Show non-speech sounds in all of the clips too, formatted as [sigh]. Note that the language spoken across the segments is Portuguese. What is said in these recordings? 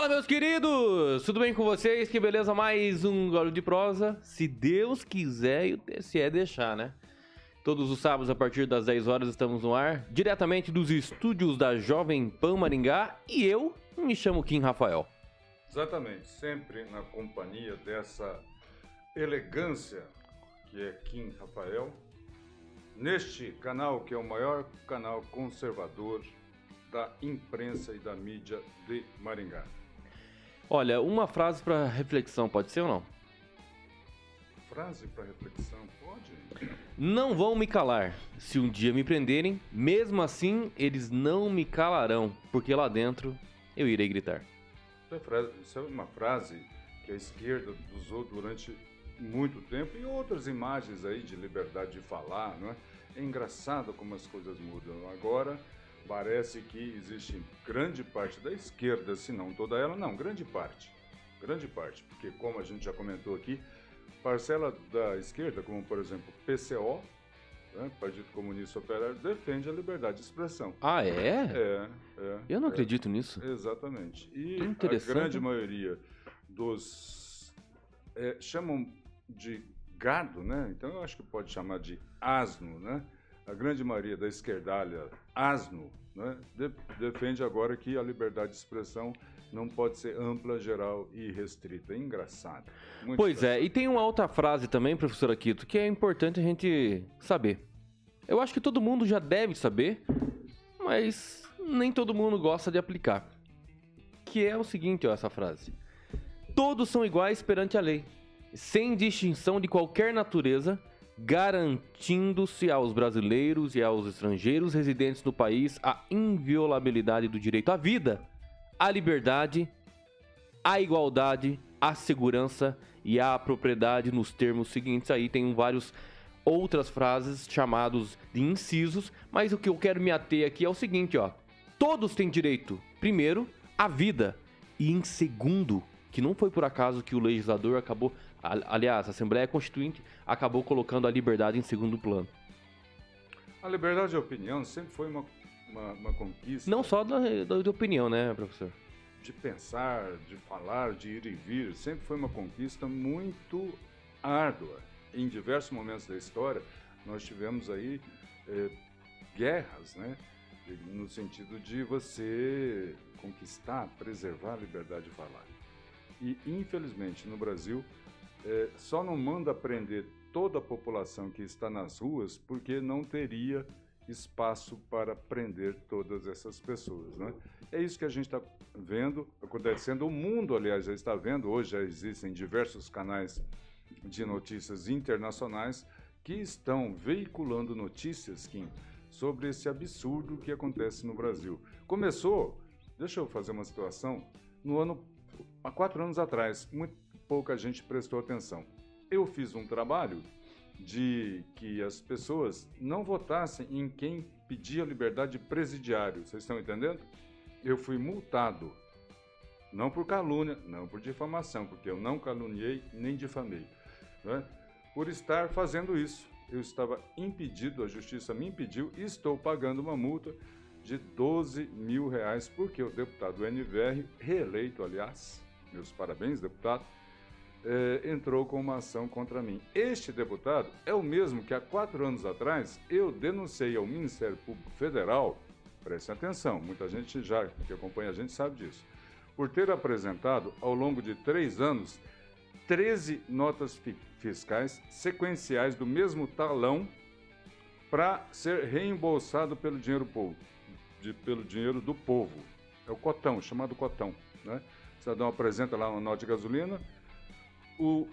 Fala, meus queridos! Tudo bem com vocês? Que beleza, mais um Golo de Prosa. Se Deus quiser e o TSE deixar, né? Todos os sábados, a partir das 10 horas, estamos no ar, diretamente dos estúdios da Jovem Pan Maringá. E eu me chamo Kim Rafael. Exatamente, sempre na companhia dessa elegância que é Kim Rafael, neste canal que é o maior canal conservador da imprensa e da mídia de Maringá. Olha, uma frase para reflexão, pode ser ou não? Frase para reflexão, pode? Não vão me calar. Se um dia me prenderem, mesmo assim eles não me calarão, porque lá dentro eu irei gritar. Isso é uma frase que a esquerda usou durante muito tempo e outras imagens aí de liberdade de falar, não é? É engraçado como as coisas mudam. Agora parece que existe grande parte da esquerda, se não toda ela, não, grande parte. Grande parte, porque como a gente já comentou aqui, parcela da esquerda, como por exemplo PCO, né, Partido Comunista Operário, defende a liberdade de expressão. Ah, é? É, é. Eu não é, acredito nisso. Exatamente. E a grande maioria dos é, chamam de gado, né? Então eu acho que pode chamar de asno, né? A grande maioria da esquerdalha asno, né? De, defende agora que a liberdade de expressão não pode ser ampla, geral e restrita. É engraçado. pois engraçado. é, e tem uma outra frase também, professor Aquito, que é importante a gente saber. Eu acho que todo mundo já deve saber, mas nem todo mundo gosta de aplicar. Que é o seguinte, ó, essa frase. Todos são iguais perante a lei sem distinção de qualquer natureza, garantindo-se aos brasileiros e aos estrangeiros residentes no país a inviolabilidade do direito à vida, à liberdade, à igualdade, à segurança e à propriedade nos termos seguintes. Aí tem vários outras frases chamados de incisos, mas o que eu quero me ater aqui é o seguinte, ó. Todos têm direito, primeiro, à vida e em segundo, que não foi por acaso que o legislador acabou aliás, a Assembleia Constituinte acabou colocando a liberdade em segundo plano. A liberdade de opinião sempre foi uma, uma, uma conquista. Não só da, da, de opinião, né, professor? De pensar, de falar, de ir e vir, sempre foi uma conquista muito árdua. Em diversos momentos da história, nós tivemos aí eh, guerras, né? No sentido de você conquistar, preservar a liberdade de falar. E, infelizmente, no Brasil, é, só não manda prender toda a população que está nas ruas porque não teria espaço para prender todas essas pessoas. Né? É isso que a gente está vendo acontecendo. O mundo, aliás, já está vendo. Hoje já existem diversos canais de notícias internacionais que estão veiculando notícias, Kim, sobre esse absurdo que acontece no Brasil. Começou, deixa eu fazer uma situação, no ano há quatro anos atrás, muito pouca gente prestou atenção. Eu fiz um trabalho de que as pessoas não votassem em quem pedia liberdade de presidiário. Vocês estão entendendo? Eu fui multado. Não por calúnia, não por difamação, porque eu não caluniei nem difamei. Né? Por estar fazendo isso. Eu estava impedido, a justiça me impediu e estou pagando uma multa de 12 mil reais, porque o deputado NVR, reeleito, aliás, meus parabéns, deputado, é, entrou com uma ação contra mim. Este deputado é o mesmo que há quatro anos atrás eu denunciei ao Ministério Público Federal, preste atenção, muita gente já que acompanha a gente sabe disso, por ter apresentado ao longo de três anos 13 notas fiscais sequenciais do mesmo talão para ser reembolsado pelo dinheiro, de, pelo dinheiro do povo. É o cotão, chamado cotão. Né? O cidadão apresenta lá uma nota de gasolina, o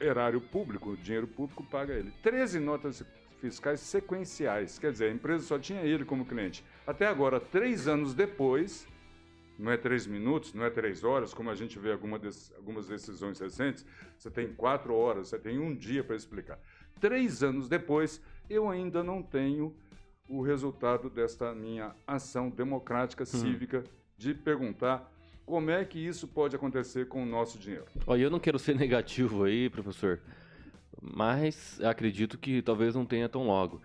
erário público, o dinheiro público paga ele. 13 notas fiscais sequenciais, quer dizer, a empresa só tinha ele como cliente. Até agora, três anos depois, não é três minutos, não é três horas, como a gente vê alguma des, algumas decisões recentes, você tem quatro horas, você tem um dia para explicar. Três anos depois, eu ainda não tenho o resultado desta minha ação democrática, hum. cívica, de perguntar como é que isso pode acontecer com o nosso dinheiro? Olha, eu não quero ser [laughs] negativo aí, professor, mas acredito que talvez não tenha tão logo.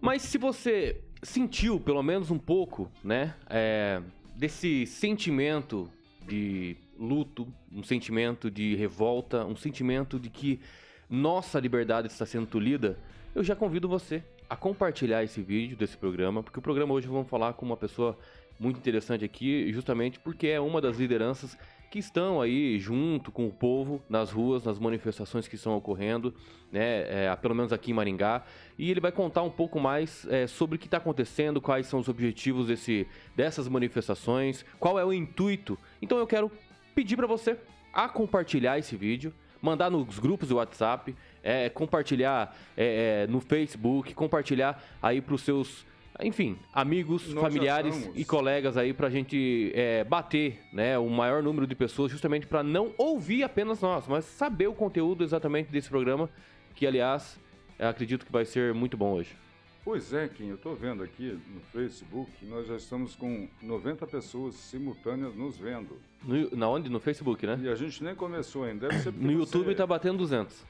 Mas se você sentiu, pelo menos um pouco, né, é, desse sentimento de luto, um sentimento de revolta, um sentimento de que nossa liberdade está sendo tolhida, eu já convido você a compartilhar esse vídeo desse programa, porque o programa hoje vamos falar com uma pessoa muito interessante aqui, justamente porque é uma das lideranças que estão aí junto com o povo nas ruas, nas manifestações que estão ocorrendo, né, é, pelo menos aqui em Maringá. E ele vai contar um pouco mais é, sobre o que está acontecendo, quais são os objetivos desse, dessas manifestações, qual é o intuito. Então eu quero pedir para você a compartilhar esse vídeo, mandar nos grupos do WhatsApp, é, compartilhar é, é no Facebook, compartilhar aí para os seus enfim, amigos, Nós familiares e colegas aí pra gente é, bater, né, o maior número de pessoas, justamente para não ouvir apenas nós, mas saber o conteúdo exatamente desse programa, que aliás, acredito que vai ser muito bom hoje. Pois é, Kim, eu estou vendo aqui no Facebook, nós já estamos com 90 pessoas simultâneas nos vendo. No, na onde? No Facebook, né? E a gente nem começou ainda. Deve ser [coughs] no YouTube está batendo 200.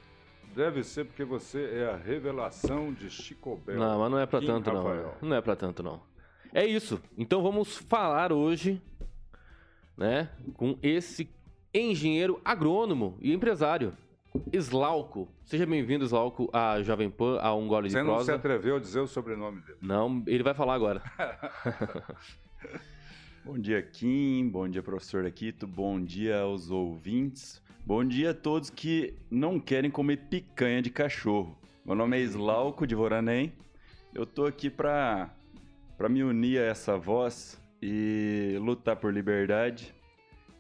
Deve ser porque você é a revelação de Chico Bell. Não, mas não é para tanto Rafael. não. Não é para tanto não. É isso. Então vamos falar hoje, né, com esse engenheiro agrônomo e empresário, Slauco. Seja bem-vindo, Slauco, a Jovem Pan, a Um Gole de Você não se atreveu a dizer o sobrenome dele. Não, ele vai falar agora. [laughs] bom dia, Kim. Bom dia, professor Aquito. Bom dia aos ouvintes. Bom dia a todos que não querem comer picanha de cachorro. Meu nome é Slauco de Voranem. Eu tô aqui para para me unir a essa voz e lutar por liberdade,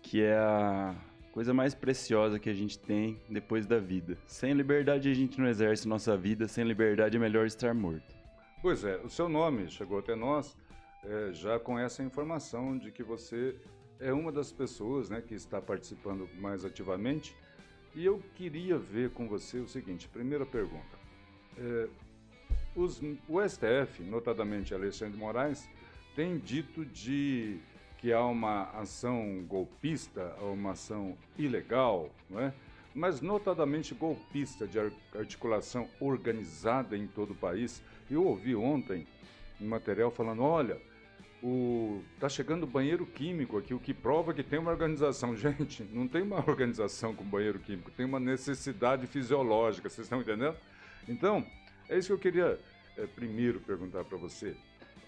que é a coisa mais preciosa que a gente tem depois da vida. Sem liberdade a gente não exerce nossa vida, sem liberdade é melhor estar morto. Pois é, o seu nome chegou até nós é, já com essa informação de que você é uma das pessoas né, que está participando mais ativamente. E eu queria ver com você o seguinte: primeira pergunta. É, os, o STF, notadamente Alexandre Moraes, tem dito de que há uma ação golpista, uma ação ilegal, não é? mas notadamente golpista de articulação organizada em todo o país. Eu ouvi ontem um material falando: olha, o tá chegando banheiro químico aqui, o que prova que tem uma organização. [laughs] Gente, não tem uma organização com banheiro químico, tem uma necessidade fisiológica, vocês estão entendendo? Então, é isso que eu queria é, primeiro perguntar para você.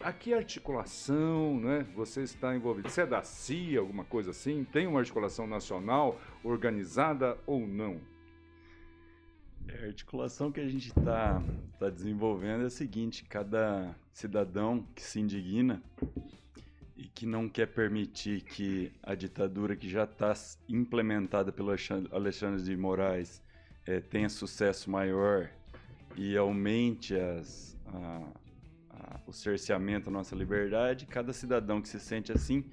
A que articulação né, você está envolvido? Você é da CIA, alguma coisa assim? Tem uma articulação nacional organizada ou não? É, a articulação que a gente está tá desenvolvendo é a seguinte: cada cidadão que se indigna e que não quer permitir que a ditadura que já está implementada pelo Alexandre de Moraes é, tenha sucesso maior e aumente as, a, a, o cerceamento da nossa liberdade, cada cidadão que se sente assim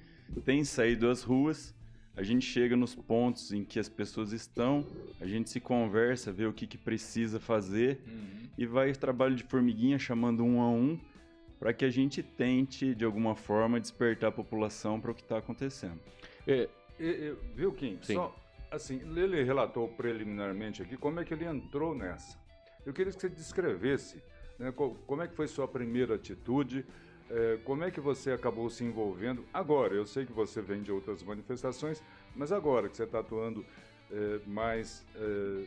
tem saído às ruas a gente chega nos pontos em que as pessoas estão, a gente se conversa, vê o que, que precisa fazer uhum. e vai trabalho de formiguinha chamando um a um para que a gente tente, de alguma forma, despertar a população para o que está acontecendo. É, é, é, viu, Kim? Sim. Só, assim, ele relatou preliminarmente aqui como é que ele entrou nessa. Eu queria que você descrevesse né, como é que foi sua primeira atitude, é, como é que você acabou se envolvendo agora? Eu sei que você vem de outras manifestações, mas agora que você está atuando é, mais, é,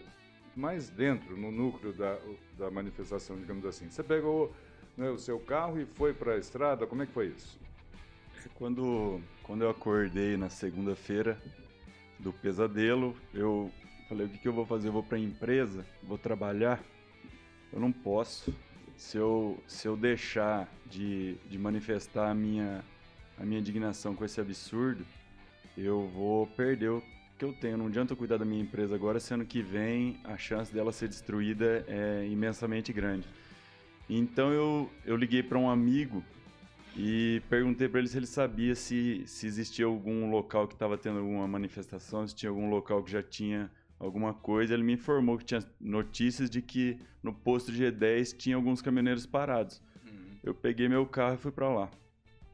mais dentro, no núcleo da, da manifestação, digamos assim. Você pegou né, o seu carro e foi para a estrada, como é que foi isso? Quando, quando eu acordei na segunda-feira do pesadelo, eu falei, o que, que eu vou fazer? Eu vou para a empresa, vou trabalhar? Eu não posso se eu, se eu deixar de, de manifestar a minha, a minha indignação com esse absurdo, eu vou perder o que eu tenho. Não adianta eu cuidar da minha empresa agora, sendo que vem a chance dela ser destruída é imensamente grande. Então eu, eu liguei para um amigo e perguntei para ele se ele sabia se, se existia algum local que estava tendo alguma manifestação, se tinha algum local que já tinha alguma coisa, ele me informou que tinha notícias de que no posto de G10 tinha alguns caminhoneiros parados. Uhum. Eu peguei meu carro e fui para lá.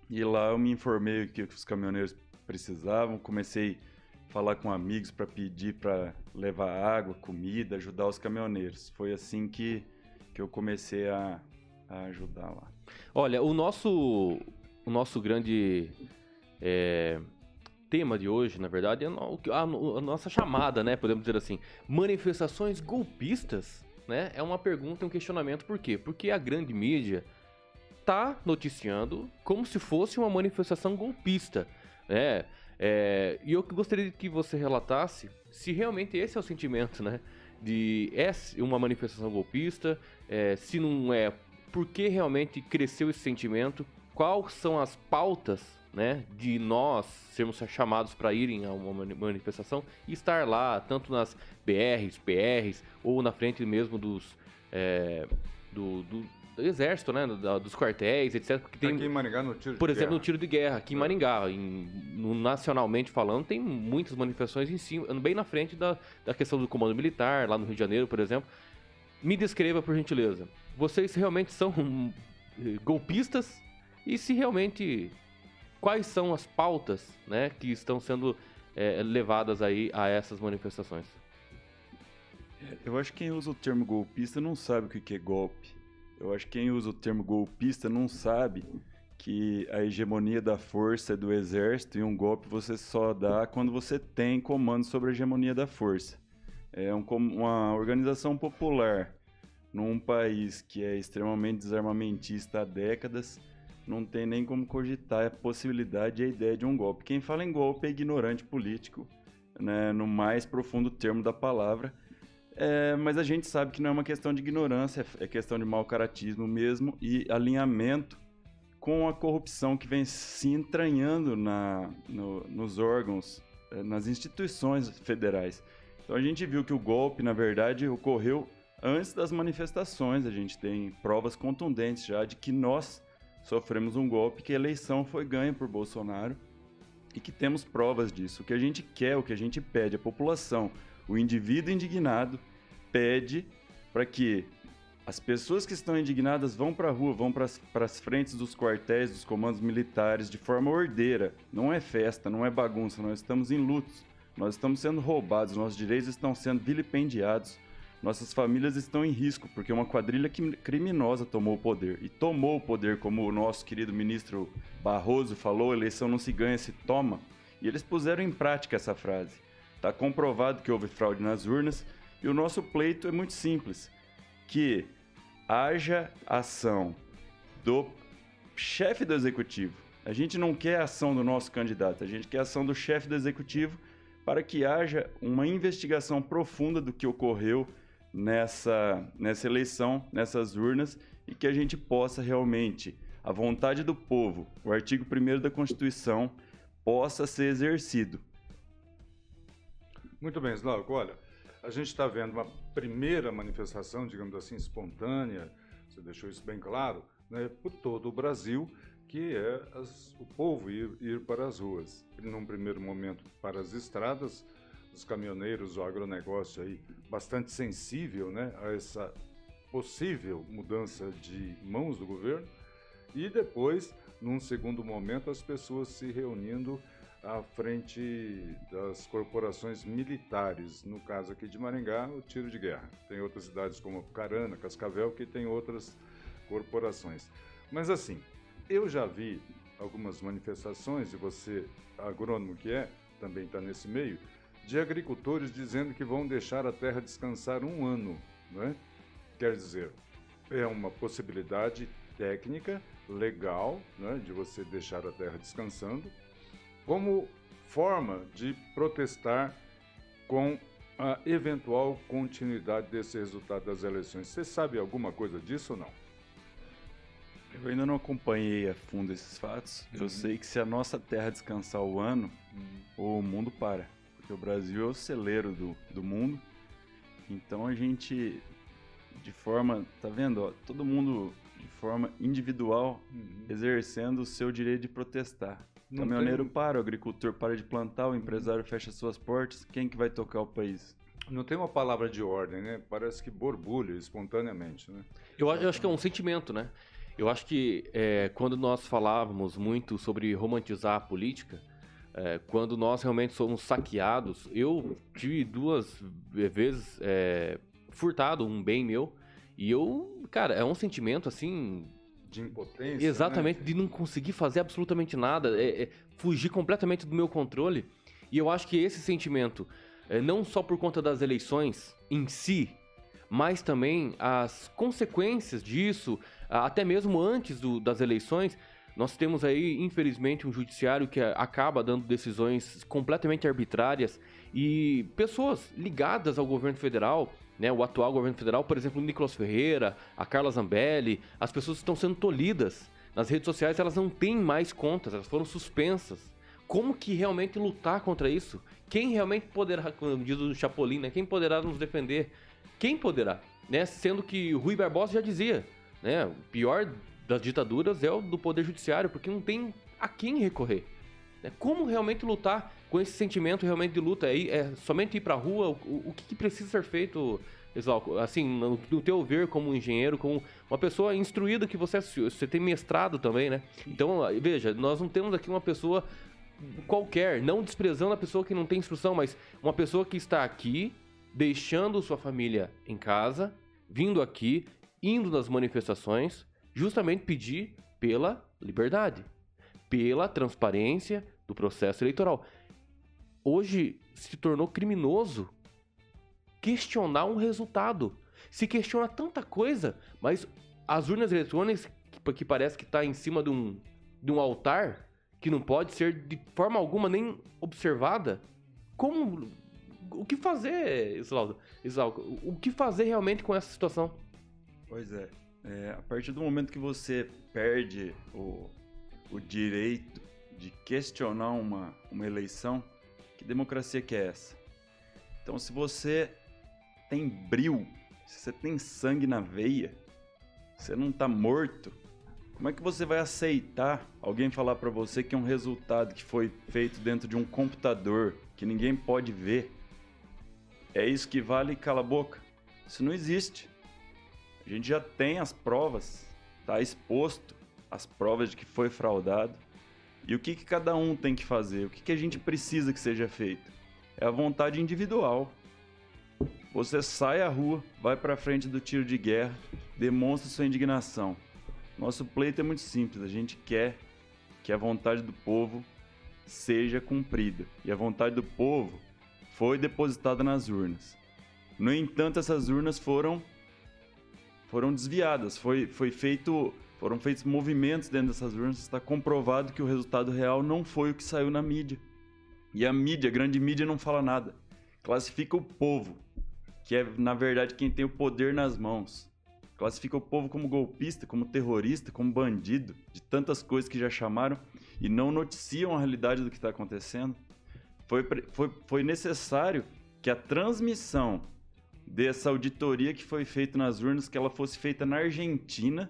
E lá eu me informei o que os caminhoneiros precisavam, comecei a falar com amigos para pedir para levar água, comida, ajudar os caminhoneiros. Foi assim que, que eu comecei a, a ajudar lá. Olha, o nosso, o nosso grande é, tema de hoje, na verdade, é a, nossa chamada, né? Podemos dizer assim. Manifestações golpistas, né? É uma pergunta, um questionamento, por quê? Porque a grande mídia tá noticiando como se fosse uma manifestação golpista, né? É, e eu gostaria que você relatasse se realmente esse é o sentimento, né? De é uma manifestação golpista, é, se não é, por que realmente cresceu esse sentimento, quais são as pautas né, de nós sermos chamados para irem a uma manifestação e estar lá, tanto nas BRs, PRs, ou na frente mesmo dos. É, do, do, do, exército, né? dos quartéis, etc. Porque tem, aqui em Maringá, no tiro Por exemplo, guerra. no tiro de guerra, aqui em é. Maringá, em, no, nacionalmente falando, tem muitas manifestações em cima, bem na frente da, da questão do comando militar, lá no Rio de Janeiro, por exemplo. Me descreva, por gentileza. Vocês realmente são golpistas? E se realmente quais são as pautas né, que estão sendo é, levadas aí a essas manifestações? Eu acho que quem usa o termo golpista não sabe o que é golpe. Eu acho que quem usa o termo golpista não sabe que a hegemonia da força é do exército e um golpe você só dá quando você tem comando sobre a hegemonia da força. É um, uma organização popular num país que é extremamente desarmamentista há décadas não tem nem como cogitar a possibilidade e a ideia de um golpe. Quem fala em golpe é ignorante político, né, no mais profundo termo da palavra. É, mas a gente sabe que não é uma questão de ignorância, é questão de mau caratismo mesmo e alinhamento com a corrupção que vem se entranhando na, no, nos órgãos, é, nas instituições federais. Então a gente viu que o golpe, na verdade, ocorreu antes das manifestações. A gente tem provas contundentes já de que nós sofremos um golpe, que a eleição foi ganha por Bolsonaro e que temos provas disso. O que a gente quer, o que a gente pede, a população, o indivíduo indignado pede para que as pessoas que estão indignadas vão para a rua, vão para as frentes dos quartéis, dos comandos militares de forma ordeira. Não é festa, não é bagunça, nós estamos em lutos. Nós estamos sendo roubados, nossos direitos estão sendo vilipendiados nossas famílias estão em risco porque uma quadrilha criminosa tomou o poder. E tomou o poder, como o nosso querido ministro Barroso falou: eleição não se ganha, se toma. E eles puseram em prática essa frase. Está comprovado que houve fraude nas urnas e o nosso pleito é muito simples: que haja ação do chefe do executivo. A gente não quer a ação do nosso candidato, a gente quer a ação do chefe do executivo para que haja uma investigação profunda do que ocorreu nessa, nessa eleição, nessas urnas, e que a gente possa realmente, a vontade do povo, o artigo 1 da Constituição, possa ser exercido. Muito bem, Slauco. Olha, a gente está vendo uma primeira manifestação, digamos assim, espontânea, você deixou isso bem claro, né, por todo o Brasil, que é as, o povo ir, ir para as ruas. Num primeiro momento para as estradas, os caminhoneiros, o agronegócio aí bastante sensível né, a essa possível mudança de mãos do governo. E depois, num segundo momento, as pessoas se reunindo à frente das corporações militares. No caso aqui de Maringá, o tiro de guerra. Tem outras cidades como Carana, Cascavel, que tem outras corporações. Mas assim, eu já vi algumas manifestações, e você, agrônomo que é, também está nesse meio, de agricultores dizendo que vão deixar a terra descansar um ano. Né? Quer dizer, é uma possibilidade técnica, legal, né, de você deixar a terra descansando, como forma de protestar com a eventual continuidade desse resultado das eleições. Você sabe alguma coisa disso ou não? Eu ainda não acompanhei a fundo esses fatos. Uhum. Eu sei que se a nossa terra descansar o ano, uhum. o mundo para porque o Brasil é o celeiro do, do mundo. Então a gente, de forma, tá vendo? Ó, todo mundo de forma individual uhum. exercendo o seu direito de protestar. o caminhoneiro tem... para, o agricultor para de plantar, o empresário fecha suas portas. Quem que vai tocar o país? Não tem uma palavra de ordem, né? Parece que borbulha espontaneamente, né? Eu, eu acho que é um sentimento, né? Eu acho que é, quando nós falávamos muito sobre romantizar a política, é, quando nós realmente somos saqueados, eu tive duas vezes é, furtado um bem meu e eu, cara, é um sentimento assim de impotência. Exatamente, né? de não conseguir fazer absolutamente nada, é, é, fugir completamente do meu controle. E eu acho que esse sentimento, é, não só por conta das eleições em si, mas também as consequências disso, até mesmo antes do, das eleições, nós temos aí, infelizmente, um judiciário que acaba dando decisões completamente arbitrárias e pessoas ligadas ao governo federal, né, o atual governo federal, por exemplo, o Nicolas Ferreira, a Carla Zambelli, as pessoas estão sendo tolhidas. Nas redes sociais elas não têm mais contas, elas foram suspensas. Como que realmente lutar contra isso? Quem realmente poderá, como diz o Chapolin, né, quem poderá nos defender? Quem poderá? Né? Sendo que Rui Barbosa já dizia, né, o pior das ditaduras é o do poder judiciário, porque não tem a quem recorrer. Né? Como realmente lutar com esse sentimento realmente de luta? É, é somente ir para a rua? O, o que, precisa ser feito, Exalco? Assim, no, no teu ver como engenheiro, como uma pessoa instruída que você você tem mestrado também, né? Então, veja, nós não temos aqui uma pessoa qualquer, não desprezando a pessoa que não tem instrução, mas uma pessoa que está aqui, deixando sua família em casa, vindo aqui, indo nas manifestações, justamente pedir pela liberdade, pela transparência do processo eleitoral. Hoje se tornou criminoso questionar um resultado. Se questiona tanta coisa, mas as urnas eletrônicas, que parece que está em cima de um, de um altar, que não pode ser de forma alguma nem observada, como. O que fazer, Islaudo? O que fazer realmente com essa situação? Pois é. É, a partir do momento que você perde o, o direito de questionar uma, uma eleição, que democracia que é essa? Então, se você tem bril, se você tem sangue na veia, você não está morto, como é que você vai aceitar alguém falar para você que é um resultado que foi feito dentro de um computador que ninguém pode ver? É isso que vale cala a boca? Isso não existe. A gente já tem as provas, está exposto as provas de que foi fraudado. E o que, que cada um tem que fazer? O que, que a gente precisa que seja feito? É a vontade individual. Você sai à rua, vai para frente do tiro de guerra, demonstra sua indignação. Nosso pleito é muito simples, a gente quer que a vontade do povo seja cumprida. E a vontade do povo foi depositada nas urnas. No entanto, essas urnas foram foram desviadas. Foi, foi feito, foram feitos movimentos dentro dessas urnas. Está comprovado que o resultado real não foi o que saiu na mídia. E a mídia, a grande mídia, não fala nada. Classifica o povo, que é, na verdade, quem tem o poder nas mãos. Classifica o povo como golpista, como terrorista, como bandido, de tantas coisas que já chamaram e não noticiam a realidade do que está acontecendo. Foi, foi, foi necessário que a transmissão dessa auditoria que foi feita nas urnas, que ela fosse feita na Argentina,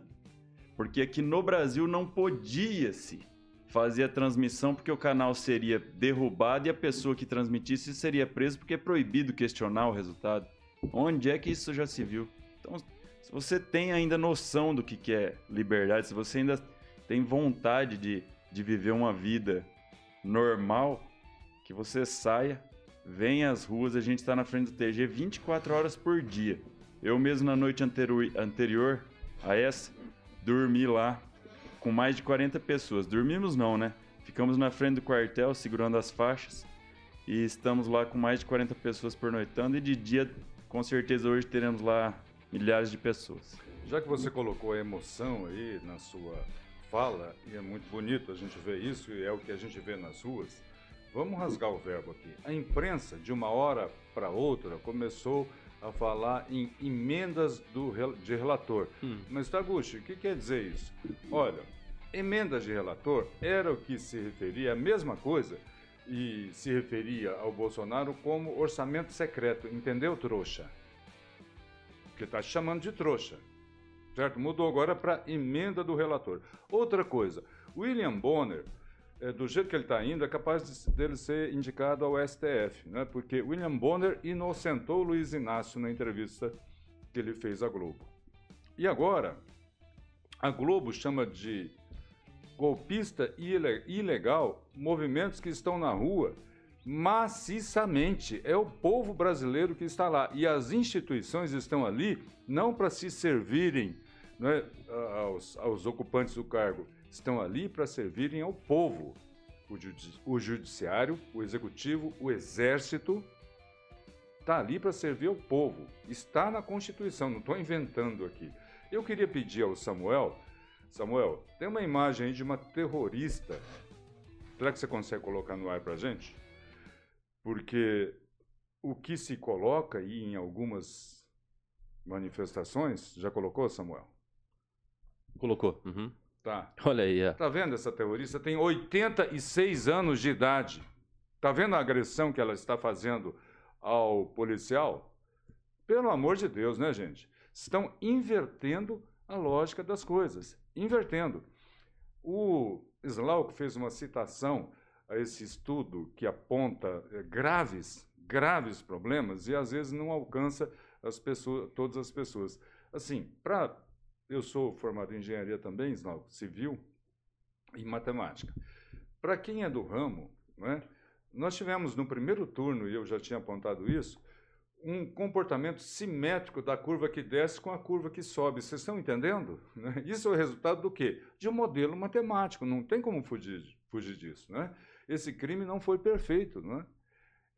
porque aqui no Brasil não podia-se fazer a transmissão porque o canal seria derrubado e a pessoa que transmitisse seria presa porque é proibido questionar o resultado. Onde é que isso já se viu? Então, se você tem ainda noção do que é liberdade, se você ainda tem vontade de, de viver uma vida normal, que você saia vem às ruas, a gente está na frente do TG 24 horas por dia. Eu mesmo na noite anterior, anterior a essa, dormi lá com mais de 40 pessoas. Dormimos não, né? Ficamos na frente do quartel segurando as faixas e estamos lá com mais de 40 pessoas pernoitando e de dia, com certeza hoje teremos lá milhares de pessoas. Já que você colocou a emoção aí na sua fala, e é muito bonito a gente ver isso, e é o que a gente vê nas ruas, Vamos rasgar o verbo aqui. A imprensa, de uma hora para outra, começou a falar em emendas do, de relator. Hum. Mas, Taguchi, o que quer dizer isso? Olha, emendas de relator era o que se referia, a mesma coisa, e se referia ao Bolsonaro como orçamento secreto. Entendeu, trouxa? Porque está chamando de trouxa. Certo? Mudou agora para emenda do relator. Outra coisa, William Bonner do jeito que ele está indo, é capaz de, dele ser indicado ao STF, né? porque William Bonner inocentou Luiz Inácio na entrevista que ele fez à Globo. E agora, a Globo chama de golpista e ilegal movimentos que estão na rua maciçamente. É o povo brasileiro que está lá. E as instituições estão ali não para se servirem né, aos, aos ocupantes do cargo, estão ali para servirem ao povo. O, judi o judiciário, o executivo, o exército, está ali para servir ao povo. Está na Constituição, não estou inventando aqui. Eu queria pedir ao Samuel, Samuel, tem uma imagem aí de uma terrorista. Será que você consegue colocar no ar para gente? Porque o que se coloca aí em algumas manifestações, já colocou, Samuel? Colocou. Uhum. Tá. Olha aí, é. Tá vendo essa terrorista? Tem 86 anos de idade. Tá vendo a agressão que ela está fazendo ao policial? Pelo amor de Deus, né, gente? Estão invertendo a lógica das coisas. Invertendo. O Slauck fez uma citação a esse estudo que aponta é, graves, graves problemas e às vezes não alcança as pessoas, todas as pessoas. Assim, para eu sou formado em engenharia também, civil e matemática. Para quem é do ramo, né, nós tivemos no primeiro turno, e eu já tinha apontado isso, um comportamento simétrico da curva que desce com a curva que sobe. Vocês estão entendendo? Né? Isso é o resultado do quê? De um modelo matemático. Não tem como fugir, fugir disso. Né? Esse crime não foi perfeito. Né?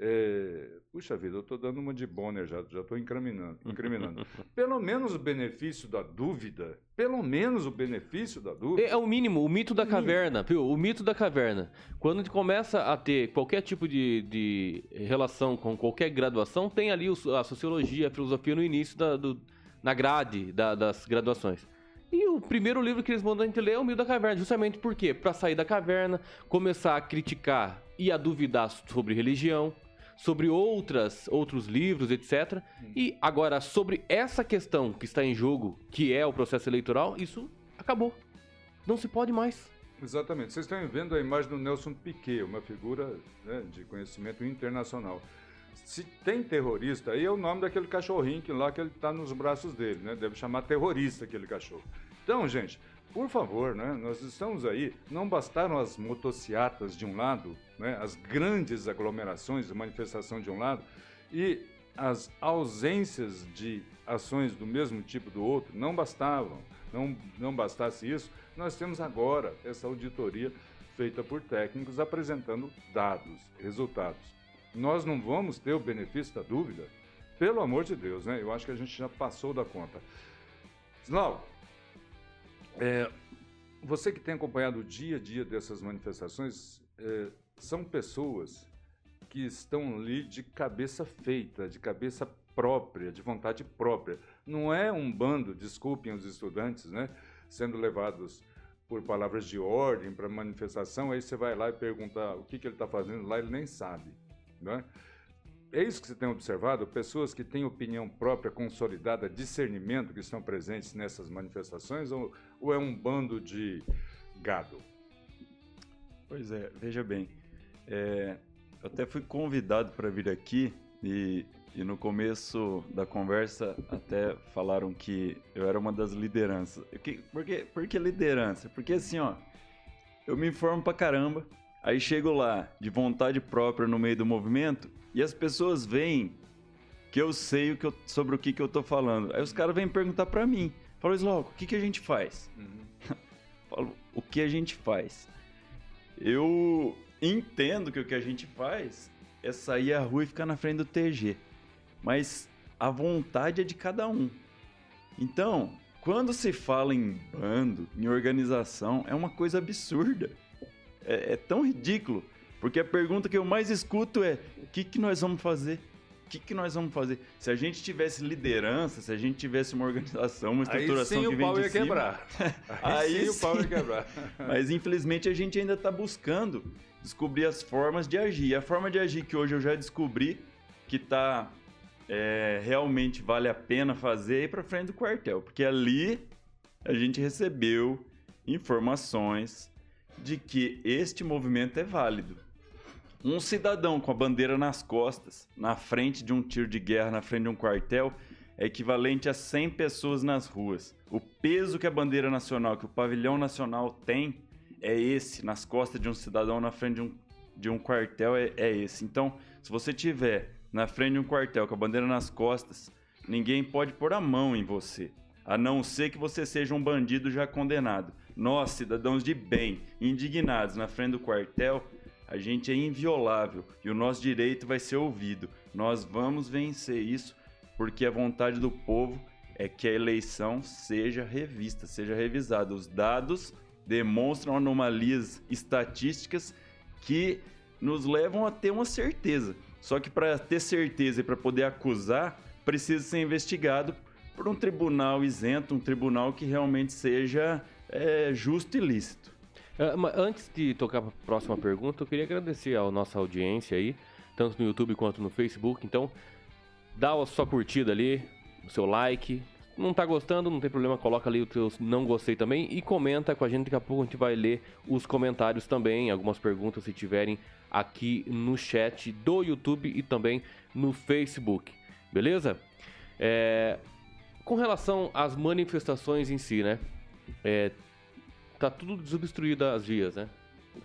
É, puxa vida, eu estou dando uma de Bonner já, já estou incriminando, incriminando. [laughs] pelo menos o benefício da dúvida, pelo menos o benefício da dúvida. É, é o mínimo, o mito da caverna, viu? O mito da caverna. Quando a gente começa a ter qualquer tipo de, de relação com qualquer graduação, tem ali a sociologia, a filosofia no início da, do, na grade da, das graduações. E o primeiro livro que eles mandam a gente ler é o Mito da Caverna, justamente por quê? Para sair da caverna, começar a criticar e a duvidar sobre religião, sobre outras, outros livros, etc. Hum. E agora, sobre essa questão que está em jogo, que é o processo eleitoral, isso acabou. Não se pode mais. Exatamente. Vocês estão vendo a imagem do Nelson Piquet, uma figura né, de conhecimento internacional. Se tem terrorista, aí é o nome daquele cachorrinho que lá que ele está nos braços dele, né? Deve chamar terrorista aquele cachorro. Então, gente, por favor, né? Nós estamos aí, não bastaram as motociatas de um lado, né? as grandes aglomerações manifestação de um lado, e as ausências de ações do mesmo tipo do outro não bastavam. Não, não bastasse isso, nós temos agora essa auditoria feita por técnicos apresentando dados, resultados. Nós não vamos ter o benefício da dúvida? Pelo amor de Deus, né? Eu acho que a gente já passou da conta. Slau, é, você que tem acompanhado o dia a dia dessas manifestações, é, são pessoas que estão ali de cabeça feita, de cabeça própria, de vontade própria. Não é um bando, desculpem os estudantes, né, sendo levados por palavras de ordem para manifestação, aí você vai lá e pergunta o que, que ele está fazendo lá, ele nem sabe. Né? É isso que você tem observado? Pessoas que têm opinião própria, consolidada, discernimento, que estão presentes nessas manifestações, ou, ou é um bando de gado? Pois é, veja bem. É, eu até fui convidado para vir aqui e, e no começo da conversa até falaram que eu era uma das lideranças. Que, por, que, por que liderança? Porque assim, ó, eu me informo pra caramba, aí chego lá de vontade própria no meio do movimento e as pessoas veem que eu sei o que eu, sobre o que, que eu tô falando. Aí os caras vêm perguntar para mim. Falam, Sloco, o que, que a gente faz? Uhum. [laughs] Falo, o que a gente faz? Eu entendo que o que a gente faz é sair à rua e ficar na frente do TG. Mas a vontade é de cada um. Então, quando se fala em bando, em organização, é uma coisa absurda. É, é tão ridículo. Porque a pergunta que eu mais escuto é: o que, que nós vamos fazer? O que, que nós vamos fazer? Se a gente tivesse liderança, se a gente tivesse uma organização, uma estruturação aí sim que vem o pau ia cima, quebrar. [laughs] aí, aí sim, sim o pau ia quebrar. [laughs] Mas infelizmente a gente ainda está buscando descobrir as formas de agir. E a forma de agir que hoje eu já descobri que tá é, realmente vale a pena fazer é ir para frente do quartel, porque ali a gente recebeu informações de que este movimento é válido. Um cidadão com a bandeira nas costas, na frente de um tiro de guerra, na frente de um quartel, é equivalente a 100 pessoas nas ruas. O peso que a bandeira nacional, que o pavilhão nacional tem, é esse, nas costas de um cidadão, na frente de um, de um quartel, é, é esse. Então, se você tiver na frente de um quartel com a bandeira nas costas, ninguém pode pôr a mão em você. a não ser que você seja um bandido já condenado. Nós, cidadãos de bem, indignados na frente do quartel, a gente é inviolável e o nosso direito vai ser ouvido. Nós vamos vencer isso porque a vontade do povo é que a eleição seja revista, seja revisada. Os dados demonstram anomalias estatísticas que nos levam a ter uma certeza. Só que para ter certeza e para poder acusar, precisa ser investigado por um tribunal isento, um tribunal que realmente seja é, justo e lícito. Uh, antes de tocar para a próxima pergunta, eu queria agradecer a nossa audiência aí, tanto no YouTube quanto no Facebook. Então, dá a sua curtida ali, o seu like. Não tá gostando, não tem problema, coloca ali o teu não gostei também e comenta com a gente. Daqui a pouco a gente vai ler os comentários também, algumas perguntas se tiverem aqui no chat do YouTube e também no Facebook. Beleza? É, com relação às manifestações em si, né? É, tá tudo desobstruído as vias, né?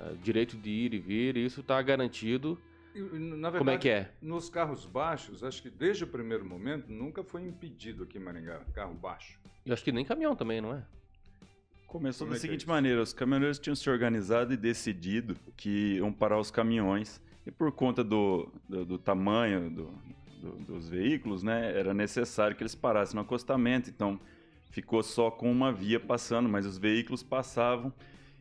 É, direito de ir e vir, isso está garantido. E, na verdade, Como é que é? Nos carros baixos, acho que desde o primeiro momento nunca foi impedido aqui em Maringá, carro baixo. Eu acho que nem caminhão também, não é? Começou Como da é é seguinte isso? maneira: os caminhoneiros tinham se organizado e decidido que iam parar os caminhões. E por conta do, do, do tamanho do, do- dos veículos, né, era necessário que eles parassem no acostamento. Então ficou só com uma via passando, mas os veículos passavam.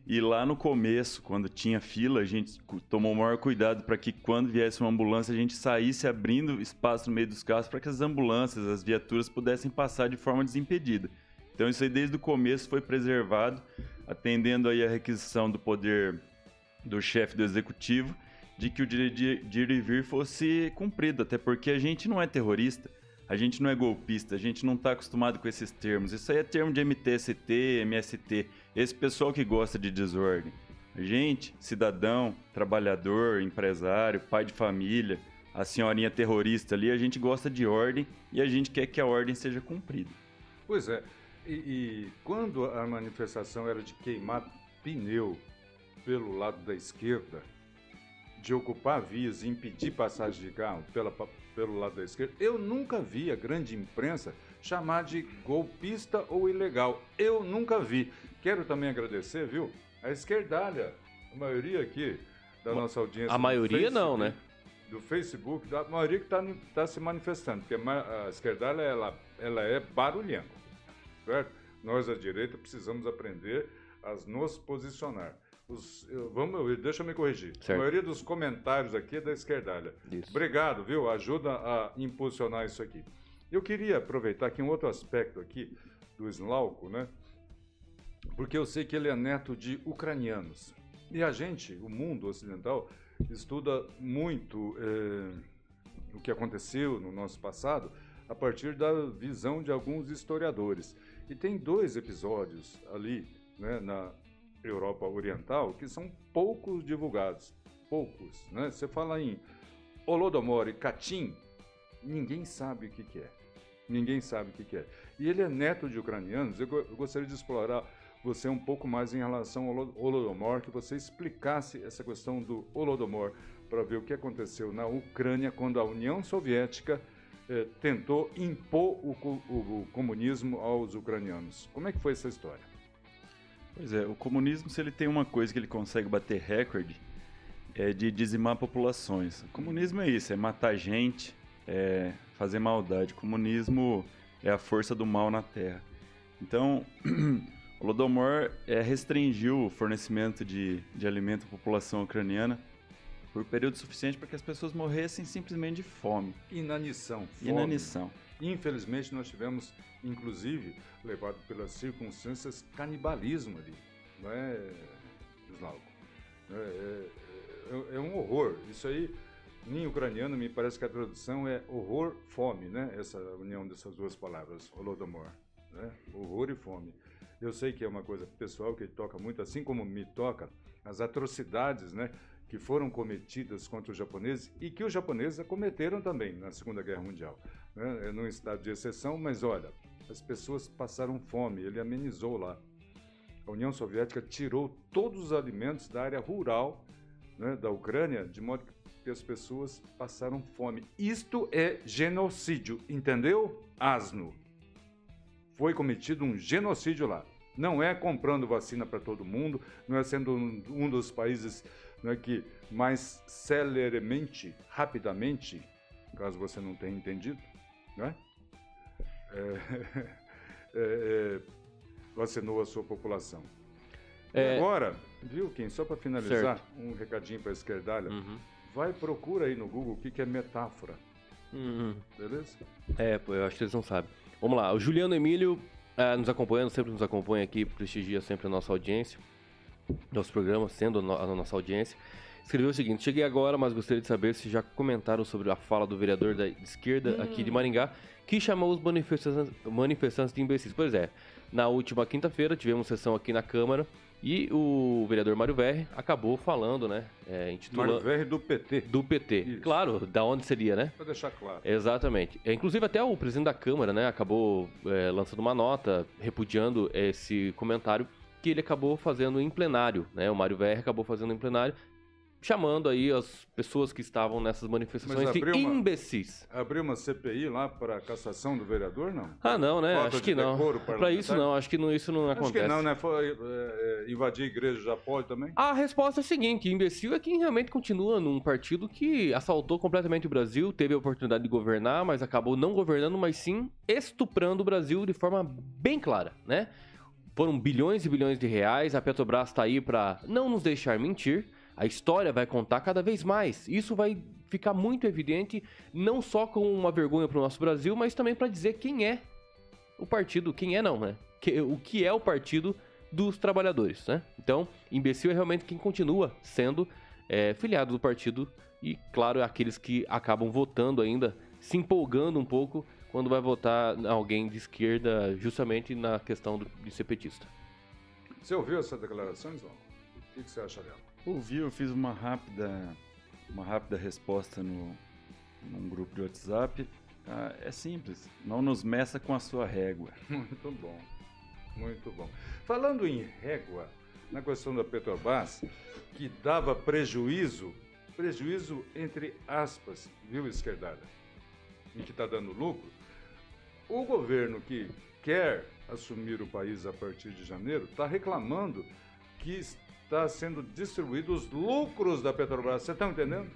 E lá no começo, quando tinha fila, a gente tomou o maior cuidado para que quando viesse uma ambulância, a gente saísse abrindo espaço no meio dos carros para que as ambulâncias, as viaturas pudessem passar de forma desimpedida. Então isso aí desde o começo foi preservado, atendendo aí a requisição do poder do chefe do executivo de que o direito de ir e vir fosse cumprido, até porque a gente não é terrorista, a gente não é golpista, a gente não está acostumado com esses termos. Isso aí é termo de MTST, MST, esse pessoal que gosta de desordem. A gente, cidadão, trabalhador, empresário, pai de família, a senhorinha terrorista ali, a gente gosta de ordem e a gente quer que a ordem seja cumprida. Pois é. E, e quando a manifestação era de queimar pneu pelo lado da esquerda, de ocupar vias e impedir passagem de carro pela, pelo lado da esquerda, eu nunca vi a grande imprensa chamar de golpista ou ilegal. Eu nunca vi. Quero também agradecer, viu? A esquerdalha, a maioria aqui da nossa audiência. A maioria não, Facebook, né? Do Facebook, da maioria que está se manifestando, porque a a esquerdalha ela, ela é barulhenta certo? Nós, à direita, precisamos aprender a nos posicionar. Os, eu- vamos, deixa eu me corrigir. Certo. A maioria dos comentários aqui é da esquerdalha. Isso. Obrigado, viu? Ajuda a impulsionar isso aqui. Eu queria aproveitar aqui um outro aspecto aqui do Slauco, né? Porque eu sei que ele é neto de ucranianos. E a gente, o mundo ocidental, estuda muito eh, o que aconteceu no nosso passado a partir da visão de alguns historiadores. E tem dois episódios ali, né, na Europa Oriental, que são poucos divulgados. Poucos. Né? Você fala em Holodomor e Katyn, ninguém sabe o que, que é. Ninguém sabe o que, que é. E ele é neto de ucranianos. Eu, eu gostaria de explorar você um pouco mais em relação ao Holo- Holodomor, que você explicasse essa questão do Holodomor para ver o que aconteceu na Ucrânia quando a União Soviética eh, tentou impor o, o- o comunismo aos ucranianos. Como é que foi essa história? Pois é, o comunismo, se ele tem uma coisa que ele consegue bater recorde, é de dizimar populações. O comunismo é isso, é matar gente, é fazer maldade. O comunismo é a força do mal na Terra. Então, [clears throat] o Holodomor é, restringiu o fornecimento de, de alimento à população ucraniana por período suficiente para que as pessoas morressem simplesmente de fome, Inanição. Fome. inanição. Infelizmente, nós tivemos, inclusive, levado pelas circunstâncias, canibalismo ali. Não é, Slauco? É, é- é- é um horror. Isso aí, em ucraniano, me parece que a tradução é horror-fome, né? Essa união dessas duas palavras, holodomor. Né? Horror e fome. Eu sei que é uma coisa pessoal que toca muito, assim como me toca, as atrocidades, né? Que foram cometidas contra os japoneses e que os japoneses cometeram também na Segunda Guerra Mundial né, é num estado de exceção, mas olha, as pessoas passaram fome, ele amenizou lá. A União Soviética tirou todos os alimentos da área rural né, da Ucrânia, de modo que as pessoas passaram fome. Isto é genocídio, entendeu? Asno. foi cometido um genocídio lá. Não é comprando vacina para todo mundo, não é sendo um, um dos países não é, que mais celeremente, rapidamente, caso você não tenha entendido, não [laughs] é? Vacinou a sua população. É, Agora, viu, Kim, só para finalizar, Certo. um recadinho para a esquerdalha. Uhum. Vai, procura aí no Google o que, que é metáfora, Uhum. beleza? É, eu acho que eles não sabem. Vamos lá, o Juliano Emílio ah, nos acompanhando, sempre nos acompanha aqui, prestigia sempre a nossa audiência, nosso programa, sendo a nossa audiência. Escreveu o seguinte: Cheguei agora, mas gostaria de saber se já comentaram sobre a fala do vereador da esquerda aqui de Maringá, que chamou os manifestantes, manifestantes de imbecis. Pois é, na última quinta-feira tivemos sessão aqui na Câmara e o vereador Mário Verri acabou falando, né? É, Mário. Verri do PT, Do PT. Isso. Claro, da onde seria, né? para deixar claro. Exatamente. É, Inclusive até o presidente da Câmara, né, acabou é, lançando uma nota repudiando esse comentário que ele acabou fazendo em plenário, né? O Mário VR acabou fazendo em plenário, chamando aí as pessoas que estavam nessas manifestações de uma- imbecis. Abriu uma CPI lá para a cassação do vereador, não? Ah, não, né? Falta acho que não. parlamentar? isso não, acho que não, isso não Acho acontece. que não, né? Foi, é, é, invadir a igreja já pode também? A resposta é a seguinte: imbecil é quem realmente continua num partido que assaltou completamente o Brasil, teve a oportunidade de governar, mas acabou não governando, mas sim estuprando o Brasil de forma bem clara, né? Foram bilhões e bilhões de reais, a Petrobras tá aí pra não nos deixar mentir. A história vai contar cada vez mais. Isso vai ficar muito evidente, não só com uma vergonha pro nosso Brasil, mas também pra dizer quem é o partido, quem é não, né? O que é o partido dos trabalhadores, né? Então, imbecil é realmente quem continua sendo é, filiado do partido e, claro, é aqueles que acabam votando ainda, se empolgando um pouco quando vai votar alguém de esquerda, justamente na questão do- de ser petista. Você ouviu essa declaração, João? O que você acha dela? Ouvi, eu fiz uma rápida, uma rápida resposta no, num grupo de WhatsApp. Ah, é simples, não nos meça com a sua régua. [laughs] Muito bom, muito bom. Falando em régua, na questão da Petrobras, que dava prejuízo, prejuízo entre aspas, viu, esquerdada? E que está dando lucro, o governo que quer assumir o país a partir de janeiro está reclamando que está sendo distribuídos os lucros da Petrobras. Você está entendendo?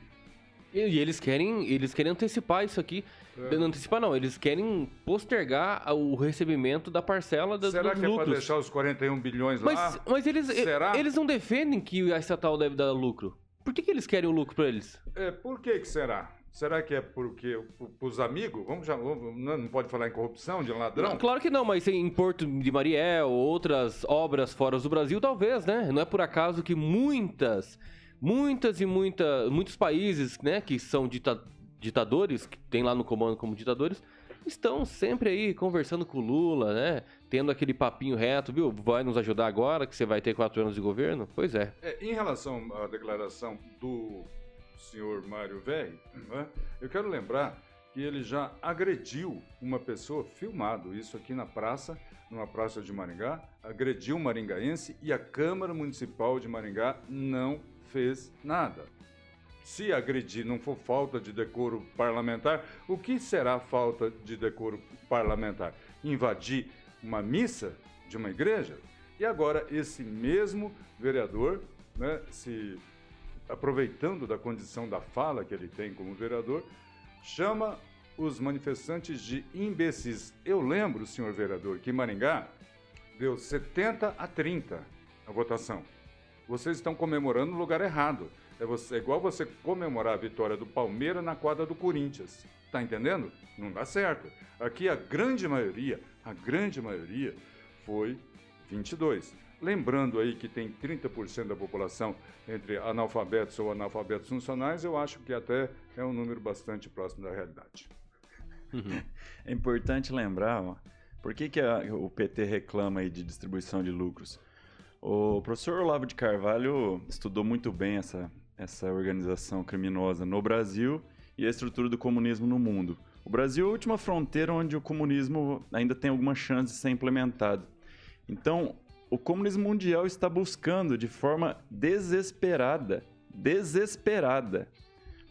E, eles querem, eles querem antecipar isso aqui. É. Não antecipar não, eles querem postergar o recebimento da parcela das, Será que é para lucros. deixar os 41 bilhões Mas, lá? mas eles, Será? eles não defendem que a estatal deve dar lucro. Por que, que eles querem o lucro pra eles? É, por que que será? Será que é porque os amigos, vamos já, não pode falar em corrupção, de ladrão? Não, claro que não, mas em Porto de Mariel, outras obras fora do Brasil, talvez, né? Não é por acaso que muitas, muitas e muita, muitos países, né, que são dita- ditadores, que tem lá no comando como ditadores, estão sempre aí conversando com o Lula, né? Tendo aquele papinho reto, viu? Vai nos ajudar agora que você vai ter quatro anos de governo? Pois é. É, em relação à declaração do senhor Mário Velli, né, eu quero lembrar que ele já agrediu uma pessoa, filmado isso aqui na praça, numa praça de Maringá, agrediu um maringaense e a Câmara Municipal de Maringá não fez nada. Se agredir não for falta de decoro parlamentar, o que será falta de decoro parlamentar? Invadir uma missa de uma igreja? E agora esse mesmo vereador, né, se aproveitando da condição da fala que ele tem como vereador, chama os manifestantes de imbecis. Eu lembro, senhor vereador, que Maringá deu 70 a 30 a votação. Vocês estão comemorando no lugar errado. É, você- é igual você comemorar a vitória do Palmeiras na quadra do Corinthians. Tá entendendo? Não dá certo. Aqui a grande maioria, a grande maioria foi 22. Lembrando aí que tem 30% da população entre analfabetos ou analfabetos funcionais, eu acho que até é um número bastante próximo da realidade. [laughs] É importante lembrar, ó, por que, que a- o PT reclama aí de distribuição de lucros? O professor Olavo de Carvalho estudou muito bem essa, essa organização criminosa no Brasil e a estrutura do comunismo no mundo. O Brasil é a última fronteira onde o comunismo ainda tem alguma chance de ser implementado. Então, o comunismo mundial está buscando de forma desesperada, desesperada,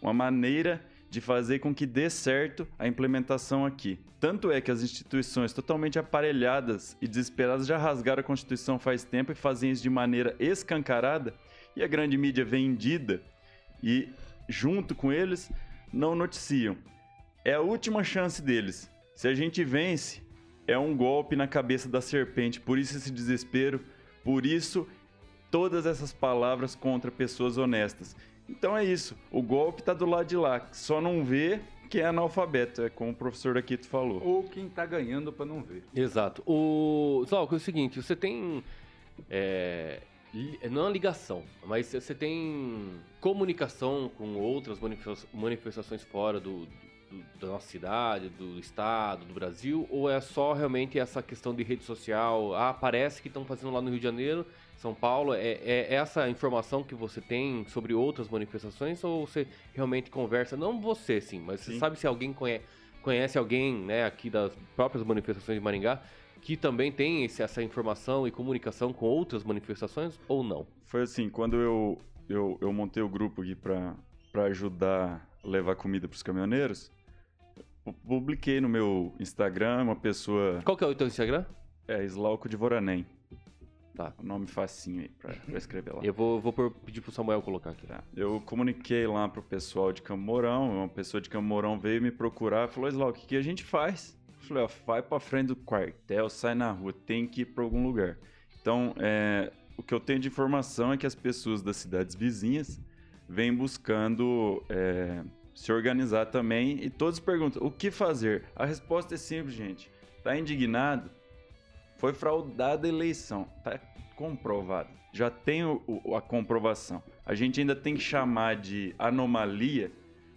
uma maneira de fazer com que dê certo a implementação aqui. Tanto é que as instituições totalmente aparelhadas e desesperadas já rasgaram a Constituição faz tempo e fazem isso de maneira escancarada, e a grande mídia vendida e, junto com eles, não noticiam. É a última chance deles. Se a gente vence, é um golpe na cabeça da serpente. Por isso esse desespero, por isso todas essas palavras contra pessoas honestas. Então é isso. O golpe tá do lado de lá. Só não vê que é analfabeto, é como o professor Aquito falou. Ou quem tá ganhando para não ver. Exato. O Zalco, é o seguinte, você tem é, não a ligação, mas você tem comunicação com outras manifestações fora do, do, da nossa cidade, do estado, do Brasil, ou é só realmente essa questão de rede social? Ah, parece que estão fazendo lá no Rio de Janeiro, São Paulo. É, é essa informação que você tem sobre outras manifestações ou você realmente conversa? Não você, sim, mas sim. você sabe se alguém conhece, conhece alguém né, aqui das próprias manifestações de Maringá que também tem esse, essa informação e comunicação com outras manifestações ou não? Foi assim, quando eu, eu, eu montei o grupo aqui para ajudar levar comida para os caminhoneiros, publiquei no meu Instagram uma pessoa. Qual que é o teu Instagram? É Slauco de Voranem. Tá. O nome facinho aí pra, pra escrever lá. Eu vou, vou pedir pro Samuel colocar aqui. Tá. Eu comuniquei lá pro pessoal de Camorão, uma pessoa de Camorão veio me procurar e falou, Slauco, o que, que a gente faz? Eu falei, ó, vai pra frente do quartel, sai na rua, tem que ir pra algum lugar. Então, é, o que eu tenho de informação é que as pessoas das cidades vizinhas vêm buscando é, se organizar também e todos perguntam o que fazer. A resposta é simples, gente. Tá indignado? Foi fraudada a eleição, tá comprovado. Já tem o, o, a comprovação. A gente ainda tem que chamar de anomalia,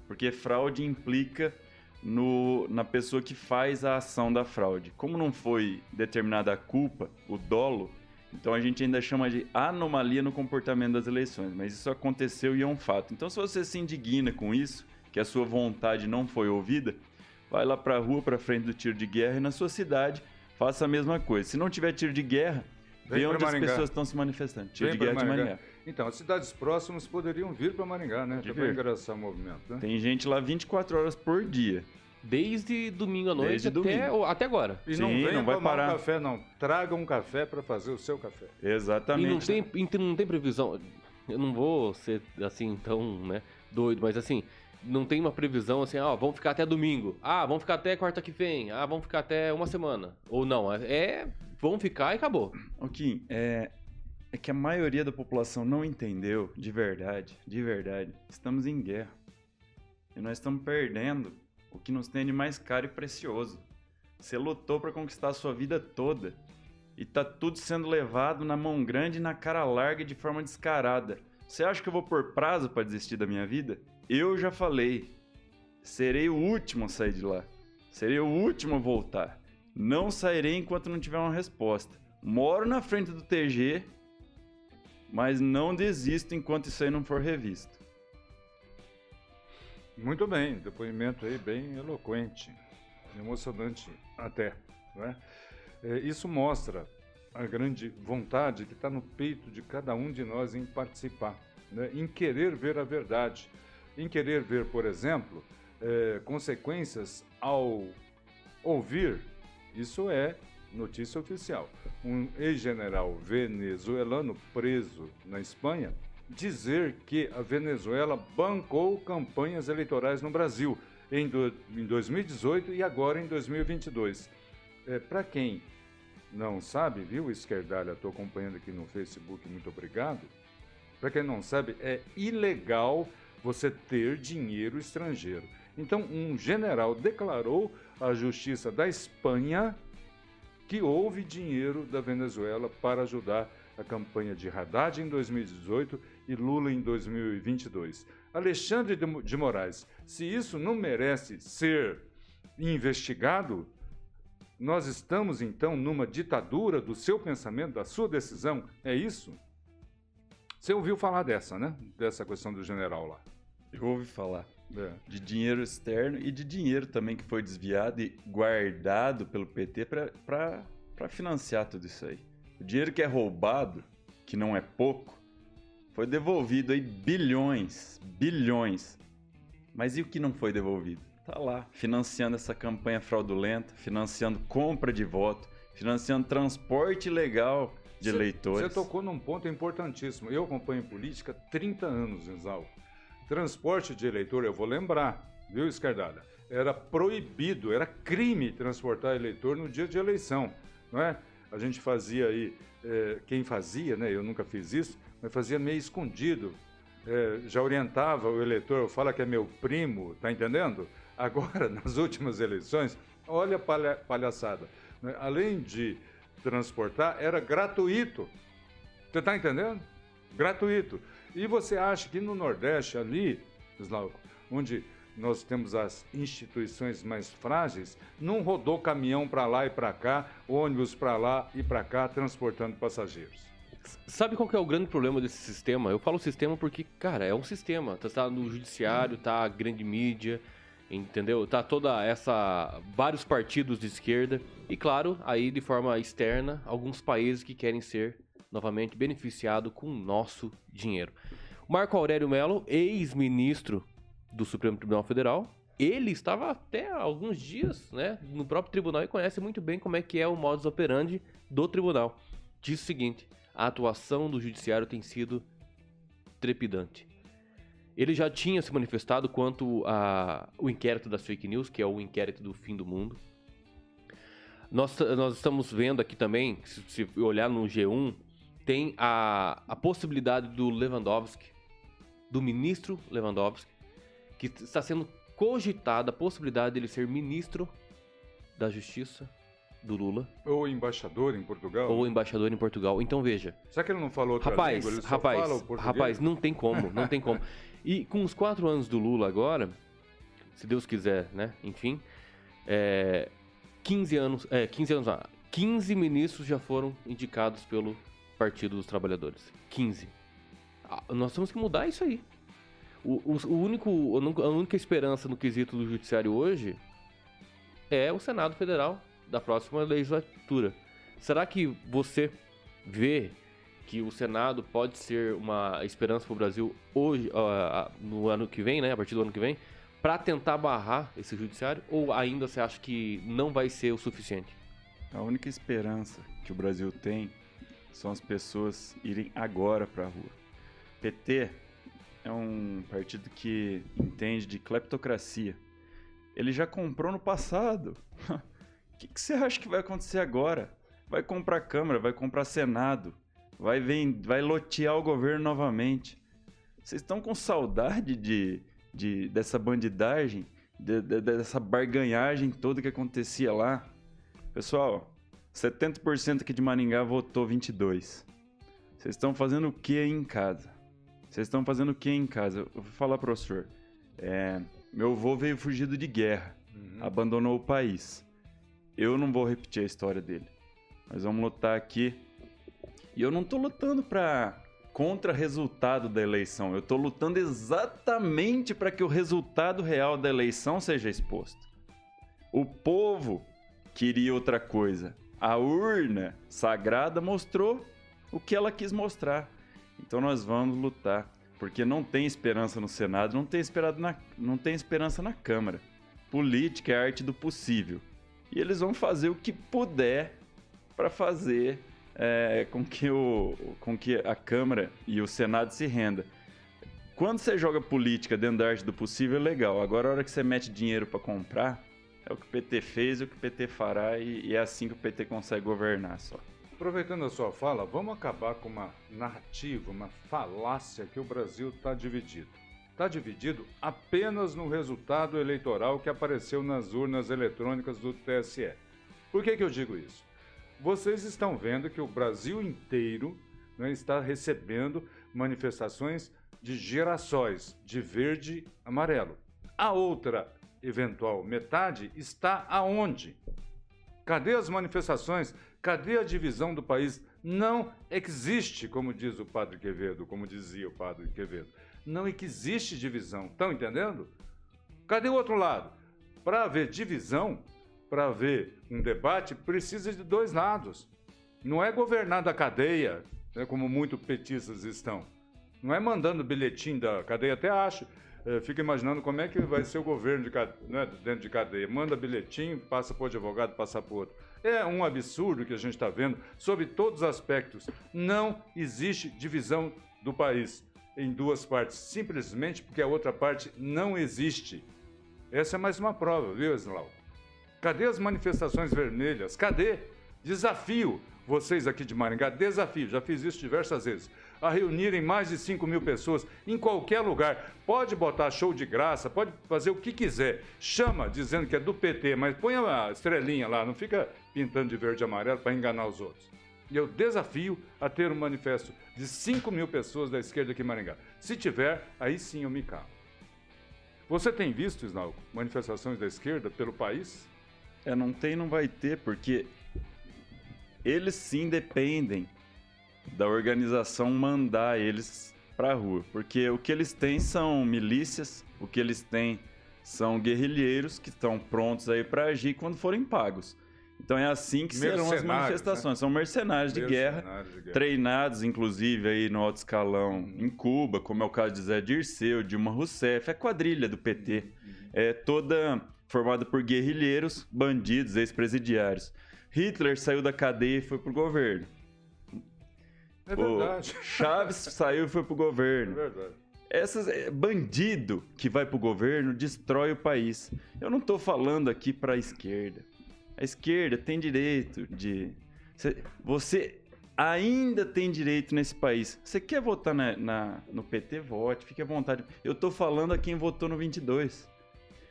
porque fraude implica no, na pessoa que faz a ação da fraude. Como não foi determinada a culpa, o dolo, então a gente ainda chama de anomalia no comportamento das eleições, mas isso aconteceu e é um fato. Então se você se indigna com isso, que a sua vontade não foi ouvida, vai lá para a rua, para frente do tiro de guerra e na sua cidade faça a mesma coisa. Se não tiver tiro de guerra, vê onde as pessoas estão se manifestando. Tiro Vem de guerra Maringá. de Maringá. Então, as cidades próximas poderiam vir para Maringá, né? Para engraçar o movimento. Né? Tem gente lá 24 horas por dia. Desde domingo à noite até, domingo. até agora. E Sim, não vem não vai parar. um café, não. Traga um café para fazer o seu café. Exatamente. E não tem, não tem previsão. Eu não vou ser assim tão né, doido, mas assim, não tem uma previsão assim, ah, vamos ficar até domingo. Ah, vamos ficar até quarta que vem. Ah, vamos ficar até uma semana. Ou não, é, é vamos ficar e acabou. O Kim, é, é que a maioria da população não entendeu de verdade, de verdade. Estamos em guerra. E nós estamos perdendo o que nos tem de mais caro e precioso. Você lutou para conquistar a sua vida toda. E tá tudo sendo levado na mão grande e na cara larga de forma descarada. Você acha que eu vou por prazo para desistir da minha vida? Eu já falei, serei o último a sair de lá. Serei o último a voltar. Não sairei enquanto não tiver uma resposta. Moro na frente do TG, mas não desisto enquanto isso aí não for revisto. Muito bem, depoimento aí bem eloquente, emocionante até. Né? É, isso mostra a grande vontade que está no peito de cada um de nós em participar, né? em querer ver a verdade em querer ver, por exemplo, é, consequências ao ouvir, isso é notícia oficial, um ex-general venezuelano preso na Espanha dizer que a Venezuela bancou campanhas eleitorais no Brasil em, do, em 2018 e agora em 2022. É, Para quem não sabe, viu, Esquerdalha, estou acompanhando aqui no Facebook, muito obrigado. Para quem não sabe, é ilegal você ter dinheiro estrangeiro. Então, um general declarou à justiça da Espanha que houve dinheiro da Venezuela para ajudar a campanha de Haddad em 2018 e Lula em 2022. Alexandre de Moraes, se isso não merece ser investigado, nós estamos então numa ditadura do seu pensamento, da sua decisão? É isso? Você ouviu falar dessa, né? Dessa questão do general lá. Eu ouvi falar. É. De dinheiro externo e de dinheiro também que foi desviado e guardado pelo PT para financiar tudo isso aí. O dinheiro que é roubado, que não é pouco, foi devolvido aí bilhões, bilhões Mas e o que não foi devolvido? Tá lá, financiando essa campanha fraudulenta, financiando compra de voto, financiando transporte ilegal de Cê- eleitores. Você tocou num ponto importantíssimo. Eu acompanho política há 30 anos, Exalco. Transporte de eleitor, eu vou lembrar, viu, Escardalha? Era proibido, era crime transportar eleitor no dia de eleição, não é? A gente fazia aí, eh, quem fazia, né? Eu nunca fiz isso, mas fazia meio escondido. Eh, já orientava o eleitor, fala que é meu primo, tá entendendo? [laughs] Agora, nas últimas eleições, olha a palha- palhaçada. né? Além de transportar, era gratuito. Você está entendendo? Gratuito. E você acha que no Nordeste, ali, onde nós temos as instituições mais frágeis, não rodou caminhão para lá e para cá, ônibus para lá e para cá, transportando passageiros. Sabe qual que é o grande problema desse sistema? Eu falo sistema porque, cara, é um sistema. Tá, tá no judiciário, tá a grande mídia, entendeu? Tá toda essa. vários partidos de esquerda. E claro, aí de forma externa, alguns países que querem ser novamente beneficiados com o nosso dinheiro. Marco Aurélio Mello, ex-ministro do Supremo Tribunal Federal, ele estava até alguns dias, né, no próprio tribunal e conhece muito bem como é que é o modus operandi do tribunal. Diz o seguinte: a atuação do judiciário tem sido trepidante. Ele já tinha se manifestado quanto ao inquérito das fake news, que é o inquérito do fim do mundo. Nós, nós estamos vendo aqui também, se, se olhar no G1, tem a, a possibilidade do Lewandowski, do ministro Lewandowski, que está sendo cogitada a possibilidade dele ser ministro da Justiça do Lula Ou embaixador em Portugal. ou embaixador em Portugal. Então veja, Será que ele não falou outra Rapaz, língua? Ele rapaz, rapaz, não tem como, não tem como. E com os quatro anos do Lula agora, se Deus quiser, né? Enfim, é, 15 anos, é, 15 anos, ah, 15 ministros já foram indicados pelo Partido dos Trabalhadores. 15. Ah, Nós temos que mudar isso aí. O, o- o único, a única- esperança no quesito do judiciário hoje é o Senado Federal da próxima legislatura. Será que você vê que o Senado pode ser uma esperança para o Brasil hoje, ah, no ano que vem, né, a partir do ano que vem, para tentar barrar esse judiciário? Ou ainda você acha que não vai ser o suficiente? A única esperança que o Brasil tem são as pessoas irem agora para a rua. PT é um partido que entende de cleptocracia. Ele já comprou no passado. O [laughs] que, que você acha que vai acontecer agora? Vai comprar Câmara, vai comprar Senado, vai, vem, vai lotear o governo novamente. Vocês estão com saudade de, de, dessa bandidagem, de- de- dessa barganhagem toda que acontecia lá? Pessoal, 70% aqui de Maringá votou 22. Vocês estão fazendo o que em casa? Vocês estão fazendo o que em casa? Eu vou falar, professor. É, meu avô veio fugido de guerra, Uhum. abandonou o país. Eu não vou repetir a história dele. Nós vamos lutar aqui. E eu não tô lutando para contra resultado da eleição. Eu tô lutando exatamente para que o resultado real da eleição seja exposto. O povo queria outra coisa. A urna sagrada mostrou o que ela quis mostrar. Então nós vamos lutar, porque não tem esperança no Senado, não tem, esperado na, não tem esperança na Câmara. Política é a arte do possível. E eles vão fazer o que puder para fazer é, com, que o, com que a Câmara e o Senado se renda. Quando você joga política dentro da arte do possível, é legal. Agora, a hora que você mete dinheiro para comprar, é o que o PT fez o que o PT fará, e, e é assim que o PT consegue governar só. Aproveitando a sua fala, vamos acabar com uma narrativa, uma falácia que o Brasil está dividido. Está dividido apenas no resultado eleitoral que apareceu nas urnas eletrônicas do TSE. Por que, que eu digo isso? Vocês estão vendo que o Brasil inteiro né, está recebendo manifestações de girassóis de verde amarelo. A outra eventual metade está aonde? Cadê as manifestações? Cadê a divisão do país? Não existe, como diz o padre Quevedo, como dizia o padre Quevedo. Não existe divisão. Estão entendendo? Cadê o outro lado? Para haver divisão, para haver um debate, precisa de dois lados. Não é governar da cadeia, né, como muitos petistas estão. Não é mandando bilhetinho da cadeia, até acho. É, fica imaginando como é que vai ser o governo de, né, dentro de cadeia. Manda bilhetinho, passa por advogado, passa por outro. É um absurdo que a gente está vendo sobre todos os aspectos. Não existe divisão do país em duas partes, simplesmente porque a outra parte não existe. Essa é mais uma prova, viu, Eslau? Cadê as manifestações vermelhas? Cadê? Desafio vocês aqui de Maringá, desafio, já fiz isso diversas vezes, a reunirem mais de 5 mil pessoas em qualquer lugar. Pode botar show de graça, pode fazer o que quiser. Chama dizendo que é do PT, mas põe a estrelinha lá, não fica pintando de verde e amarelo para enganar os outros. E eu desafio a ter um manifesto de 5 mil pessoas da esquerda aqui em Maringá. Se tiver, aí sim eu me calo. Você tem visto, Isnalco, manifestações da esquerda pelo país? É, não tem, não vai ter, porque eles sim dependem da organização mandar eles para a rua, porque o que eles têm são milícias, o que eles têm são guerrilheiros que estão prontos aí para agir quando forem pagos. Então é assim que serão as manifestações. Né? São mercenários, mercenários, de, guerra, de, guerra, treinados inclusive aí no alto escalão uhum. em Cuba, como é o caso de Zé Dirceu, Dilma Rousseff, é quadrilha do PT. Uhum. É toda formada por guerrilheiros, bandidos, ex-presidiários. Hitler saiu da cadeia e foi pro governo. É verdade. O Chaves [laughs] saiu e foi pro governo. É verdade. Essas, é, bandido que vai pro governo destrói o país. Eu não tô falando aqui pra esquerda. A esquerda tem direito de. Você ainda tem direito nesse país. Você quer votar na, na, no PT, vote, fique à vontade. Eu tô falando a quem votou no 22.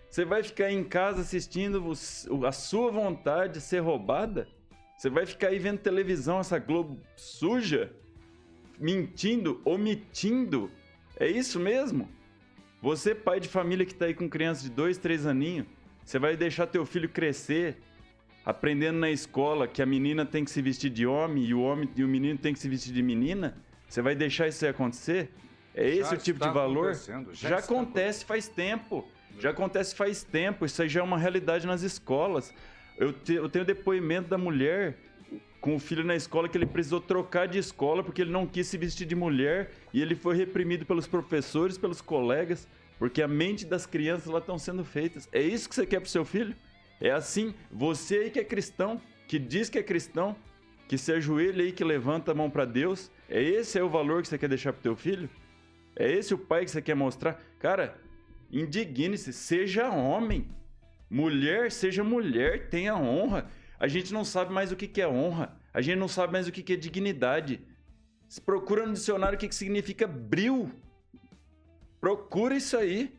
Você vai ficar em casa assistindo a sua vontade ser roubada? Você vai ficar aí vendo televisão, essa Globo suja? Mentindo, omitindo? É isso mesmo? Você, pai de família que tá aí com criança de dois, três aninhos, você vai deixar teu filho crescer aprendendo na escola que a menina tem que se vestir de homem e o homem e o menino tem que se vestir de menina? Você vai deixar isso acontecer? É esse já o tipo de valor? Já, já acontece faz tempo. Já acontece faz tempo, isso aí já é uma realidade nas escolas. Eu, te, eu tenho depoimento da mulher com o filho na escola que ele precisou trocar de escola porque ele não quis se vestir de mulher e ele foi reprimido pelos professores, pelos colegas, porque a mente das crianças lá estão sendo feitas. É isso que você quer pro seu filho? É assim, você aí que é cristão, que diz que é cristão, que se ajoelha aí, que levanta a mão para Deus, é esse é o valor que você quer deixar pro teu filho? É esse o pai que você quer mostrar? Cara, Indigne-se, seja homem. Mulher, seja mulher, tenha honra. A gente não sabe mais o que é honra. A gente não sabe mais o que é dignidade. Se procura no dicionário o que significa bril. Procura isso aí.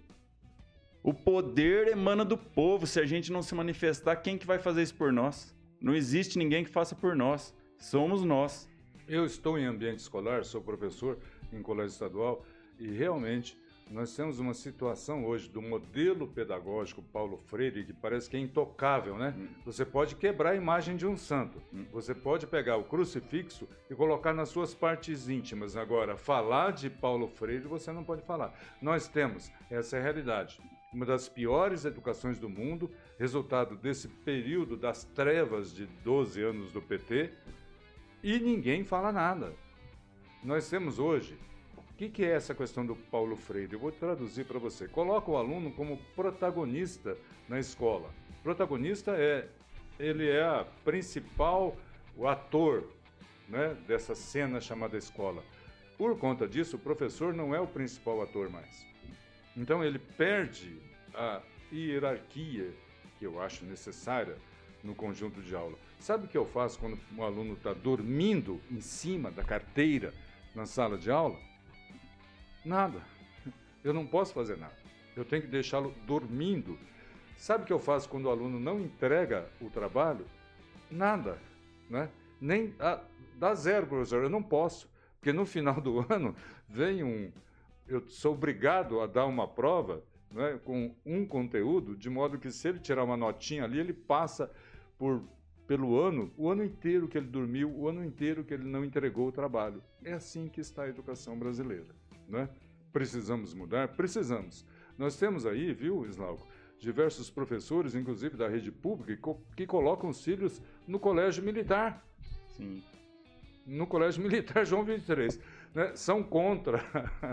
O poder emana do povo. Se a gente não se manifestar, quem que vai fazer isso por nós? Não existe ninguém que faça por nós. Somos nós. Eu estou em ambiente escolar, sou professor em colégio estadual e realmente nós temos uma situação hoje do modelo pedagógico Paulo Freire que parece que é intocável, né? Hum. Você pode quebrar a imagem de um santo. Hum. Você pode pegar o crucifixo e colocar nas suas partes íntimas. Agora, falar de Paulo Freire você não pode falar. Nós temos, essa é a realidade, uma das piores educações do mundo, resultado desse período das trevas de 12 anos do PT, e ninguém fala nada. Nós temos hoje que, que é essa questão do Paulo Freire? Eu vou traduzir para você. Coloca o aluno como protagonista na escola. Protagonista é ele é a principal o ator né, dessa cena chamada escola. Por conta disso, o professor não é o principal ator mais. Então ele perde a hierarquia que eu acho necessária no conjunto de aula. Sabe o que eu faço quando um aluno está dormindo em cima da carteira na sala de aula? Nada. Eu não posso fazer nada. Eu tenho que deixá-lo dormindo. Sabe o que eu faço quando o aluno não entrega o trabalho? Nada. Né? Nem ah, dá zero, professor. Eu não posso. Porque no final do [laughs] ano vem um. Eu sou obrigado a dar uma prova né, com um conteúdo, de modo que se ele tirar uma notinha ali, ele passa por, pelo ano, o ano inteiro que ele dormiu, o ano inteiro que ele não entregou o trabalho. É assim que está a educação brasileira. Né? Precisamos mudar? Precisamos. Nós temos aí, viu, Slauco, diversos professores, inclusive da rede pública, que colocam os filhos no colégio militar. Sim. No colégio [laughs] militar João 23. né, são contra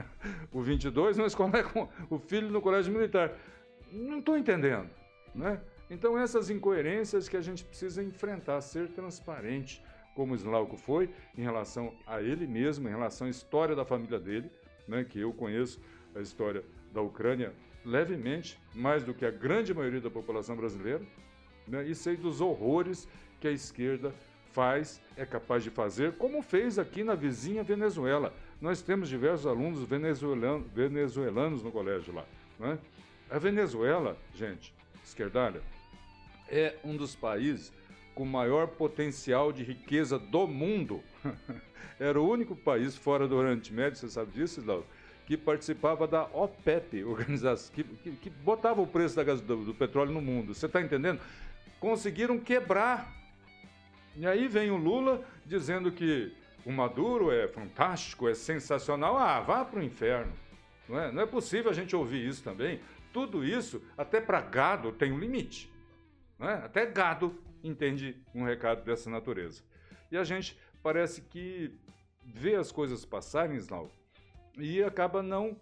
[laughs] o 22, mas colocam o filho no colégio militar. Não estou entendendo. Né? Então, essas incoerências que a gente precisa enfrentar, ser transparente, como o Slauco foi, em relação a ele mesmo, em relação à história da família dele, né, que eu conheço a história da Ucrânia levemente, mais do que a grande maioria da população brasileira, né, e sei dos horrores que a esquerda faz, é capaz de fazer, como fez aqui na vizinha Venezuela. Nós temos diversos alunos venezuelanos, venezuelanos no colégio lá. Né? A Venezuela, gente, esquerdalha, é um dos países com maior potencial de riqueza do mundo. [laughs] Era o único país fora do Oriente Médio, você sabe disso, que participava da OPEP, [laughs] organização que, que, que botava o preço da do, do petróleo no mundo. Você está entendendo? Conseguiram quebrar. E aí vem o Lula dizendo que o Maduro é fantástico, é sensacional. Ah, vá para o inferno. Não é? Não é possível a gente ouvir isso também. Tudo isso, até para gado, tem um limite. Não é? Até gado entende um recado dessa natureza. E a gente parece que vê as coisas passarem, Slau, e acaba não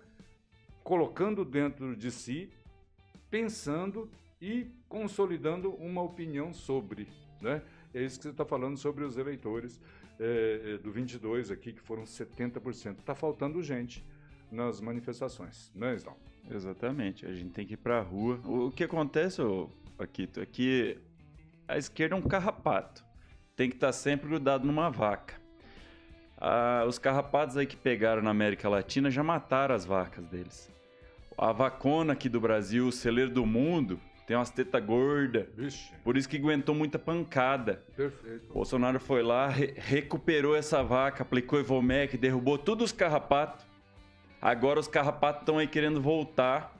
colocando dentro de si, pensando e consolidando uma opinião sobre. Né? É isso que você está falando sobre os eleitores é, do 22 aqui, que foram 70%. Está faltando gente nas manifestações, não é, Islau? Exatamente, a gente tem que ir para a rua. O que acontece, Paquito, é que a esquerda é um carrapato. Tem que estar tá sempre grudado numa vaca. Ah, os carrapatos aí que pegaram na América Latina já mataram as vacas deles. A vacona aqui do Brasil, o celeiro do mundo, tem umas tetas gordas. Por isso que aguentou muita pancada. Perfeito. Bolsonaro foi lá, re recuperou essa vaca, aplicou Evomec, derrubou todos os carrapatos. Agora os carrapatos estão aí querendo voltar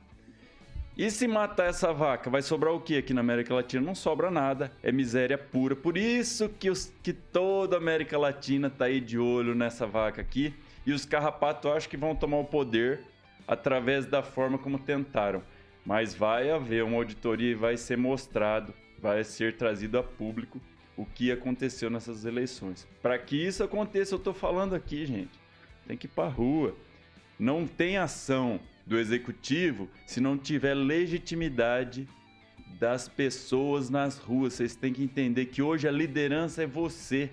e se matar essa vaca, vai sobrar o que aqui na América Latina? Não sobra nada, é miséria pura. Por isso que, os, que toda a América Latina tá aí de olho nessa vaca aqui. E os carrapatos acho que vão tomar o poder através da forma como tentaram. Mas vai haver uma auditoria e vai ser mostrado, vai ser trazido a público o que aconteceu nessas eleições. Para que isso aconteça, eu tô falando aqui, gente. Tem que ir pra rua. Não tem ação do executivo se não tiver legitimidade das pessoas nas ruas. Vocês têm que entender que hoje a liderança é você.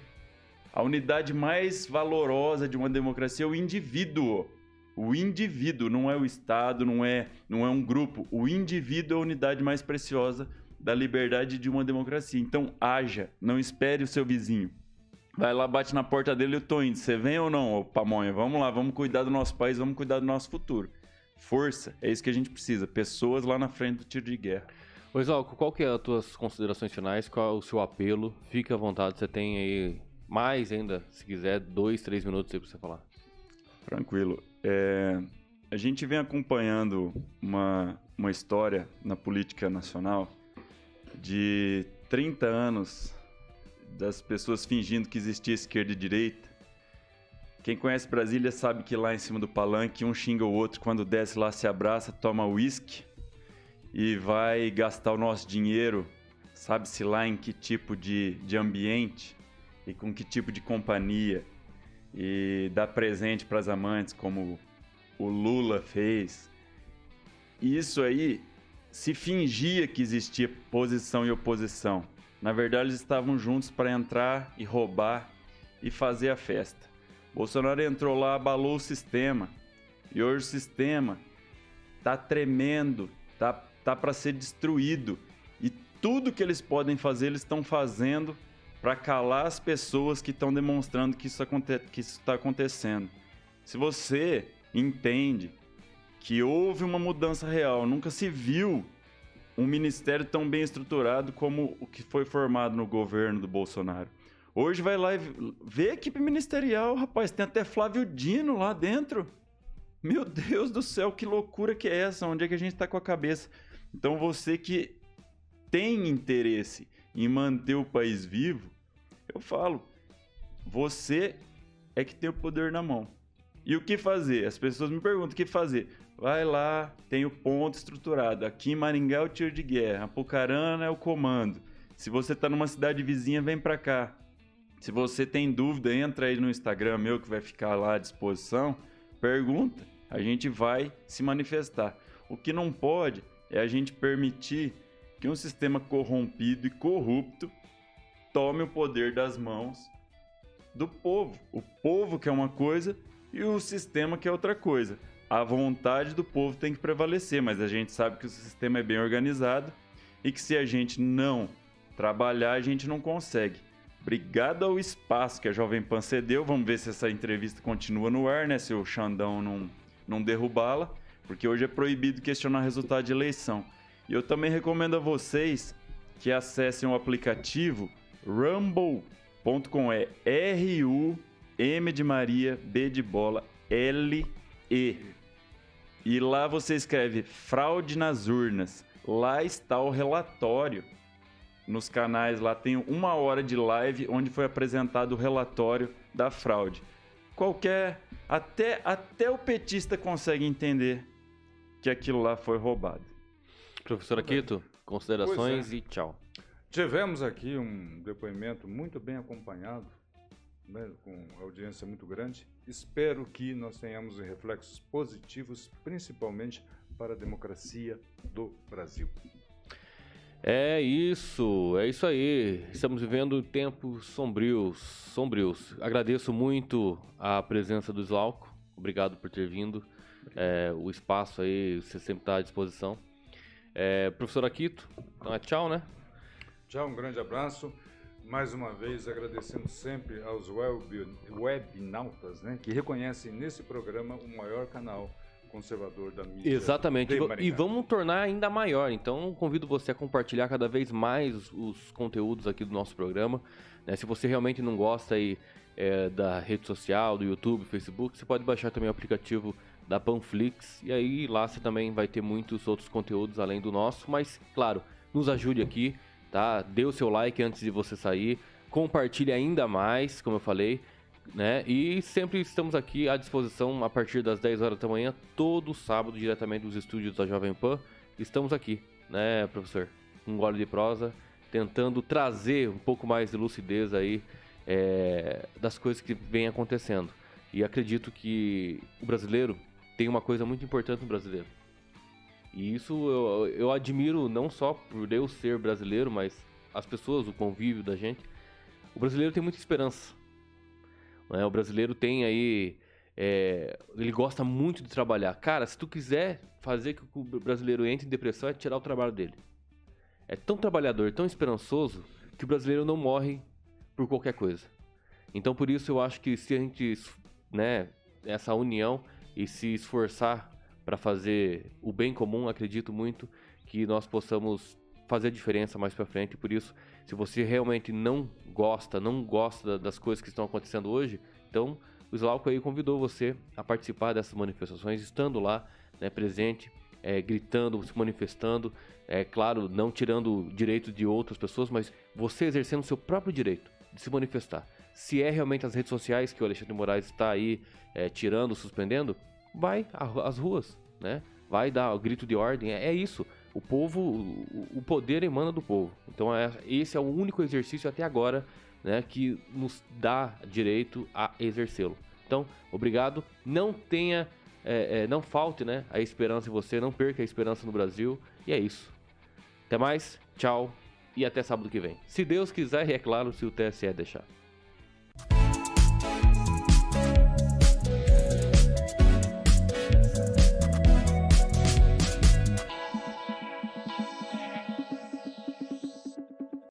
A unidade mais valorosa de uma democracia é o indivíduo. O indivíduo não é o Estado, não é, não é um grupo. O indivíduo é a unidade mais preciosa da liberdade de uma democracia. Então, haja, não espere o seu vizinho. Vai lá, bate na porta dele eu tô indo. Você vem ou não, ô Pamonha? Vamos lá, vamos cuidar do nosso país, vamos cuidar do nosso futuro força. É isso que a gente precisa. Pessoas lá na frente do tiro de guerra. Ô Exalco, qual que é as tuas considerações finais? Qual é o seu apelo? Fique à vontade, você tem aí mais ainda, se quiser, dois, três minutos aí pra você falar. Tranquilo. É, a gente vem acompanhando uma, uma história na política nacional de 30 anos das pessoas fingindo que existia esquerda e direita quem conhece Brasília sabe que lá em cima do palanque um xinga o outro, quando desce lá se abraça, toma uísque e vai gastar o nosso dinheiro, sabe-se lá em que tipo de, de ambiente e com que tipo de companhia e dá presente para as amantes, como o Lula fez. Isso aí se fingia que existia posição e oposição. Na verdade, eles estavam juntos para entrar e roubar e fazer a festa. Bolsonaro entrou lá, abalou o sistema. E hoje o sistema tá tremendo, tá, tá para ser destruído. E tudo que eles podem fazer, eles estão fazendo para calar as pessoas que estão demonstrando que isso está acontecendo. Se você entende que houve uma mudança real, nunca se viu um ministério tão bem estruturado como o que foi formado no governo do Bolsonaro. Hoje vai lá e vê a equipe ministerial, rapaz. Tem até Flávio Dino lá dentro. Meu Deus do céu, que loucura que é essa? Onde é que a gente tá com a cabeça? Então você que tem interesse em manter o país vivo, eu falo, você é que tem o poder na mão. E o que fazer? As pessoas me perguntam o que fazer. Vai lá, tem o ponto estruturado. Aqui em Maringá é o tiro de guerra, Apucarana é o comando. Se você está numa cidade vizinha, vem para cá. Se você tem dúvida, entra aí no Instagram meu que vai ficar lá à disposição, pergunta, a gente vai se manifestar. O que não pode é a gente permitir que um sistema corrompido e corrupto tome o poder das mãos do povo. O povo que é uma coisa e o sistema que é outra coisa. A vontade do povo tem que prevalecer, mas a gente sabe que o sistema é bem organizado e que se a gente não trabalhar, a gente não consegue. Obrigado ao espaço que a Jovem Pan cedeu. Vamos ver se essa entrevista continua no ar, né? Se o Xandão não, não derrubá-la, porque hoje é proibido questionar resultado de eleição. E eu também recomendo a vocês que acessem o aplicativo rumble.com. É R-U-M de Maria, B de bola, L-E. E lá você escreve fraude nas urnas. Lá está o relatório nos canais lá tem uma hora de live onde foi apresentado o relatório da fraude. Qualquer. Até, até o petista consegue entender que aquilo lá foi roubado. Professor Aquito, considerações é. e tchau. Tivemos aqui um depoimento muito bem acompanhado, né, com audiência muito grande. Espero que nós tenhamos reflexos positivos, principalmente para a democracia do Brasil. É isso, é isso aí. Estamos vivendo tempos sombrios, sombrios. Agradeço muito a presença do Slauco. Obrigado por ter vindo. É, o espaço aí, você sempre está à disposição. É, professor Aquito, então é tchau, né? Tchau, um grande abraço. Mais uma vez, agradecendo sempre aos web, webnautas, né, que reconhecem nesse programa o maior canal conservador da mídia. Exatamente. E vamos tornar ainda maior. Então, convido você a compartilhar cada vez mais os conteúdos aqui do nosso programa. Né? Se você realmente não gosta aí, é, da rede social, do YouTube, Facebook, você pode baixar também o aplicativo da Panflix. E aí lá você também vai ter muitos outros conteúdos além do nosso. Mas, claro, nos ajude aqui, tá? Dê o seu like antes de você sair. Compartilhe ainda mais, como eu falei né? E sempre estamos aqui à disposição a partir das 10 horas da manhã, todo sábado, diretamente dos estúdios da Jovem Pan. Estamos aqui, né, professor? Um gole de prosa, tentando trazer um pouco mais de lucidez aí é, das coisas que vem acontecendo. E acredito que o brasileiro tem uma coisa muito importante no brasileiro. E isso eu, eu admiro não só por eu ser brasileiro, mas as pessoas, o convívio da gente. O brasileiro tem muita esperança né? O brasileiro tem aí. É, ele gosta muito de trabalhar. Cara, se tu quiser fazer que o brasileiro entre em depressão, é tirar o trabalho dele. É tão trabalhador, tão esperançoso, que o brasileiro não morre por qualquer coisa. Então, por isso, eu acho que se a gente, né, essa união e se esforçar para fazer o bem comum, acredito muito que nós possamos fazer diferença mais para frente. Por isso, se você realmente não gosta, não gosta das coisas que estão acontecendo hoje, então o Slauco aí convidou você a participar dessas manifestações, estando lá, né, presente, é, gritando, se manifestando, é claro, não tirando o direito de outras pessoas, mas você exercendo o seu próprio direito de se manifestar. Se é realmente as redes sociais que o Alexandre Moraes está aí é, tirando, suspendendo, vai às ruas, né? Vai dar o grito de ordem, é, é isso. O povo, o, poder emana do povo. Então é, esse é o único exercício até agora né, que nos dá direito a exercê-lo. Então, obrigado. Não tenha, é, é, não falte né, a esperança em você, não perca a esperança no Brasil. E é isso. Até mais, tchau e até sábado que vem. Se Deus quiser, e é claro, se o TSE deixar.